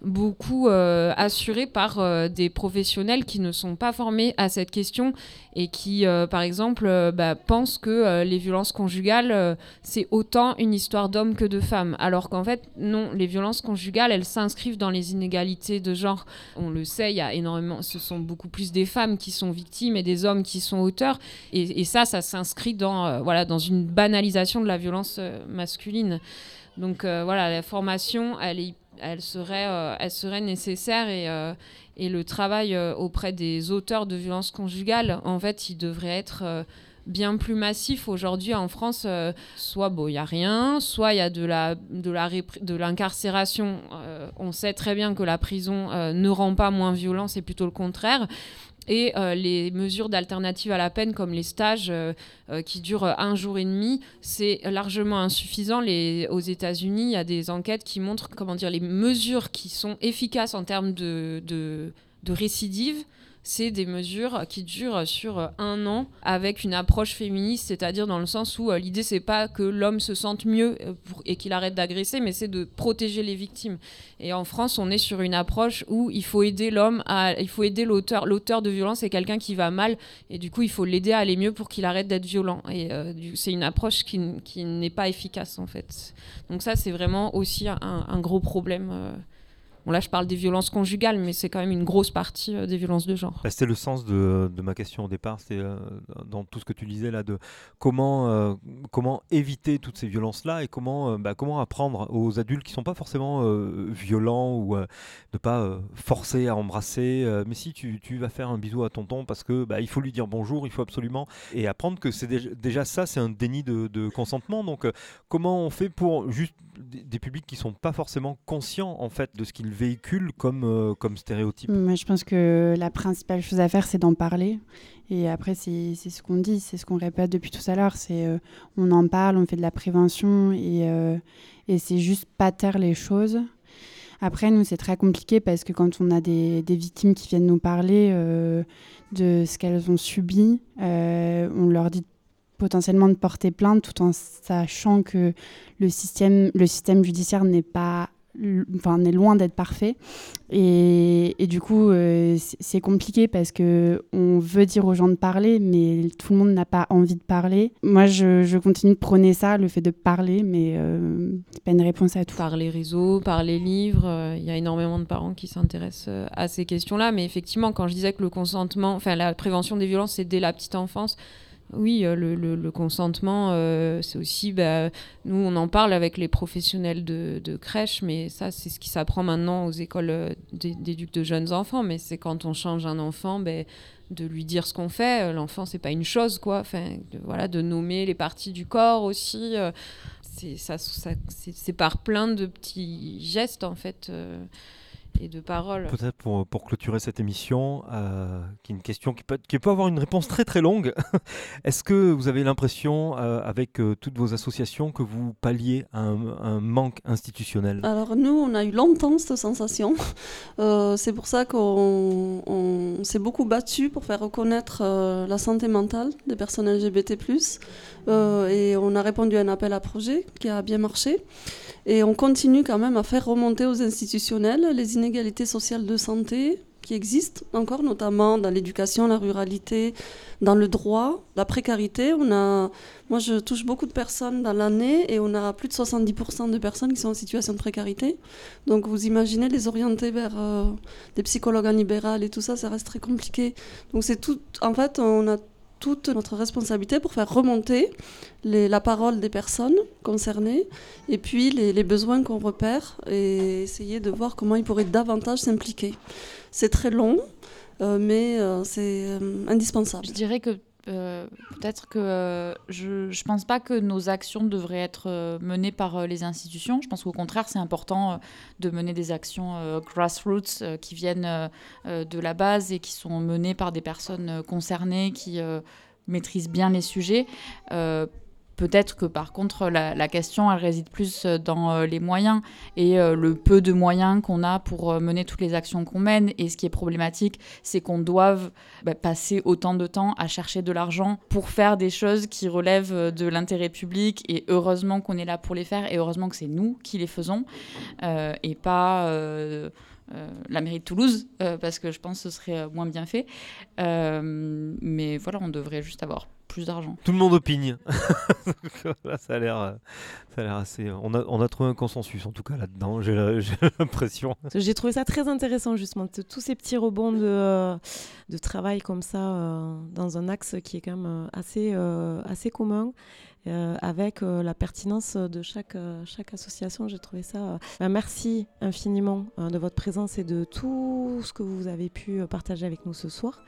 beaucoup assurée par des professionnels qui ne sont pas formés à cette question et qui, par exemple, bah, pensent que les violences conjugales, c'est autant une histoire d'hommes que de femmes. Alors qu'en fait, non, les violences conjugales, elles s'inscrivent dans les inégalités de genre on le sait, il y a énormément, ce sont beaucoup plus des femmes qui sont victimes et des hommes qui sont auteurs. Et, ça, ça s'inscrit dans, euh, voilà, dans une banalisation de la violence euh, masculine. Donc euh, voilà, la formation, elle, elle, serait, nécessaire et, et le travail auprès des auteurs de violences conjugales, en fait, il devrait être bien plus massif aujourd'hui en France. Euh, soit il n'y a rien, soit il y a de la de l'incarcération. Euh, on sait très bien que la prison euh, ne rend pas moins violent, c'est plutôt le contraire. Et les mesures d'alternative à la peine, comme les stages qui durent un jour et demi, c'est largement insuffisant. Aux États-Unis, il y a des enquêtes qui montrent comment dire, les mesures qui sont efficaces en termes de récidive c'est des mesures qui durent sur un an avec une approche féministe, c'est-à-dire dans le sens où euh, l'idée c'est pas que l'homme se sente mieux euh, et qu'il arrête d'agresser, mais c'est de protéger les victimes. Et en France, on est sur une approche où il faut aider l'homme, il faut aider l'auteur. L'auteur de violence est quelqu'un qui va mal, et du coup il faut l'aider à aller mieux pour qu'il arrête d'être violent. Et euh, c'est une approche qui, n'est pas efficace en fait. Donc ça c'est vraiment aussi un, gros problème. Là, je parle des violences conjugales, mais c'est quand même une grosse partie euh, des violences de genre. Bah, c'était le sens de, ma question au départ. C'est euh, dans tout ce que tu disais là de comment, euh, comment éviter toutes ces violences-là et comment, bah, comment apprendre aux adultes qui ne sont pas forcément violents ou de pas forcer à embrasser. mais si tu, vas faire un bisou à tonton parce que bah, il faut lui dire bonjour, il faut absolument et apprendre que c'est déjà, ça, c'est un déni de, consentement. Donc, comment on fait pour juste des, publics qui sont pas forcément conscients en fait de ce qu'ils véhiculent comme, euh, comme stéréotype Je pense que la principale chose à faire, c'est d'en parler. Et après, c'est ce qu'on dit, c'est ce qu'on répète depuis tout à l'heure. C'est euh, on en parle, on fait de la prévention et, euh, et c'est juste pas taire les choses. Après, nous, c'est très compliqué parce que quand on a des, des victimes qui viennent nous parler de ce qu'elles ont subi, on leur dit potentiellement de porter plainte tout en sachant que le système, le système judiciaire n'est pas enfin, on est loin d'être parfait. Et, du coup, euh, c'est compliqué parce que on veut dire aux gens de parler, mais tout le monde n'a pas envie de parler. Moi, je, je, continue de prôner ça, le fait de parler, mais euh, c'est pas une réponse à tout. Par les réseaux, par les livres, euh, il y a énormément de parents qui s'intéressent euh, à ces questions-là. Mais effectivement, quand je disais que le consentement, enfin la prévention des violences, c'est dès la petite enfance oui, euh, le, consentement, euh, c'est aussi, bah, nous on en parle avec les professionnels de, crèche, mais ça c'est ce qui s'apprend maintenant aux écoles euh, d'éduc de jeunes enfants, mais c'est quand on change un enfant, ben, de lui dire ce qu'on fait. L'enfant c'est pas une chose, quoi. Enfin, de, voilà, de nommer les parties du corps aussi. c'est par plein de petits gestes en fait et de paroles. Peut-être pour, pour, clôturer cette émission, euh, qui est une question qui peut, qui peut avoir une réponse très très longue. [LAUGHS] Est-ce que vous avez l'impression, euh, avec euh, toutes vos associations, que vous palliez un, un, manque institutionnel? Alors nous, on a eu longtemps cette sensation. [LAUGHS] c'est pour ça qu'on on, s'est beaucoup battu pour faire reconnaître la santé mentale des personnes LGBT+. et on a répondu à un appel à projet qui a bien marché. Et on continue quand même à faire remonter aux institutionnels les inégalités sociales de santé qui existent encore, notamment dans l'éducation, la ruralité, dans le droit, la précarité. On a, moi, je touche beaucoup de personnes dans l'année et on a plus de 70% de personnes qui sont en situation de précarité. Donc, vous imaginez les orienter vers euh, des psychologues en libéral et tout ça, ça reste très compliqué. Donc, c'est tout. En fait, on a toute notre responsabilité pour faire remonter la parole des personnes concernées et puis les, besoins qu'on repère et essayer de voir comment ils pourraient davantage s'impliquer. C'est très long, euh, mais euh, c'est euh, indispensable. Je dirais que euh, peut-être que euh, je ne pense pas que nos actions devraient être euh, menées par les institutions. Je pense qu'au contraire, c'est important de mener des actions grassroots qui viennent de la base et qui sont menées par des personnes concernées qui maîtrisent bien les sujets Peut-être que par contre, la, question, elle réside plus euh, dans euh, les moyens et euh, le peu de moyens qu'on a pour mener toutes les actions qu'on mène. Et ce qui est problématique, c'est qu'on doive bah, passer autant de temps à chercher de l'argent pour faire des choses qui relèvent de l'intérêt public. Et heureusement qu'on est là pour les faire et heureusement que c'est nous qui les faisons et pas... la mairie de Toulouse, parce que je pense que ce serait moins bien fait. mais voilà, on devrait juste avoir d'argent. Tout le monde opine. [LAUGHS] ça a l'air, ça a l'air assez. On a, on a trouvé un consensus en tout cas là-dedans. J'ai [LAUGHS] l'impression. J'ai trouvé ça très intéressant justement tous ces petits rebonds de, de travail comme ça euh, dans un axe qui est quand même euh, assez, euh, assez commun. avec la pertinence de chaque, chaque association. J'ai trouvé ça. Bah, merci infiniment de votre présence et de tout ce que vous avez pu partager avec nous ce soir.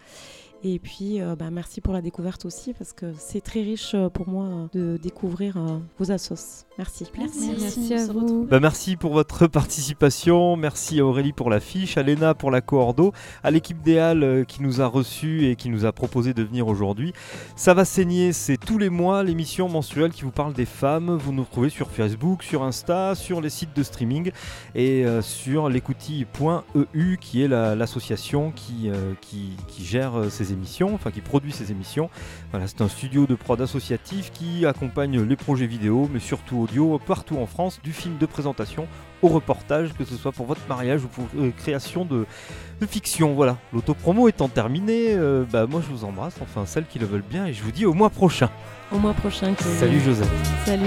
Et puis, euh, bah, merci pour la découverte aussi, parce que c'est très riche euh, pour moi euh, de découvrir vos assos. Merci. Merci, merci, à vous. Bah, merci pour votre [LAUGHS] participation. Merci à Aurélie pour la fiche, à Léna pour la coordo, à l'équipe des Halles qui nous a reçus et qui nous a proposé de venir aujourd'hui. Ça va saigner, c'est tous les mois l'émission mensuelle qui vous parle des femmes. Vous nous retrouvez sur Facebook, sur Insta, sur les sites de streaming et sur l'écoutille.eu qui est l'association qui, qui, qui gère ces émissions, enfin qui produit ces émissions. Voilà, c'est un studio de prod associatif qui accompagne les projets vidéo, mais surtout audio, partout en France, du film de présentation au reportage, que ce soit pour votre mariage ou pour euh, création de, fiction. Voilà, l'autopromo étant terminée, euh, bah, moi je vous embrasse, enfin celles qui le veulent bien, et je vous dis au mois prochain. Au mois prochain. Salut Joseph. Salut.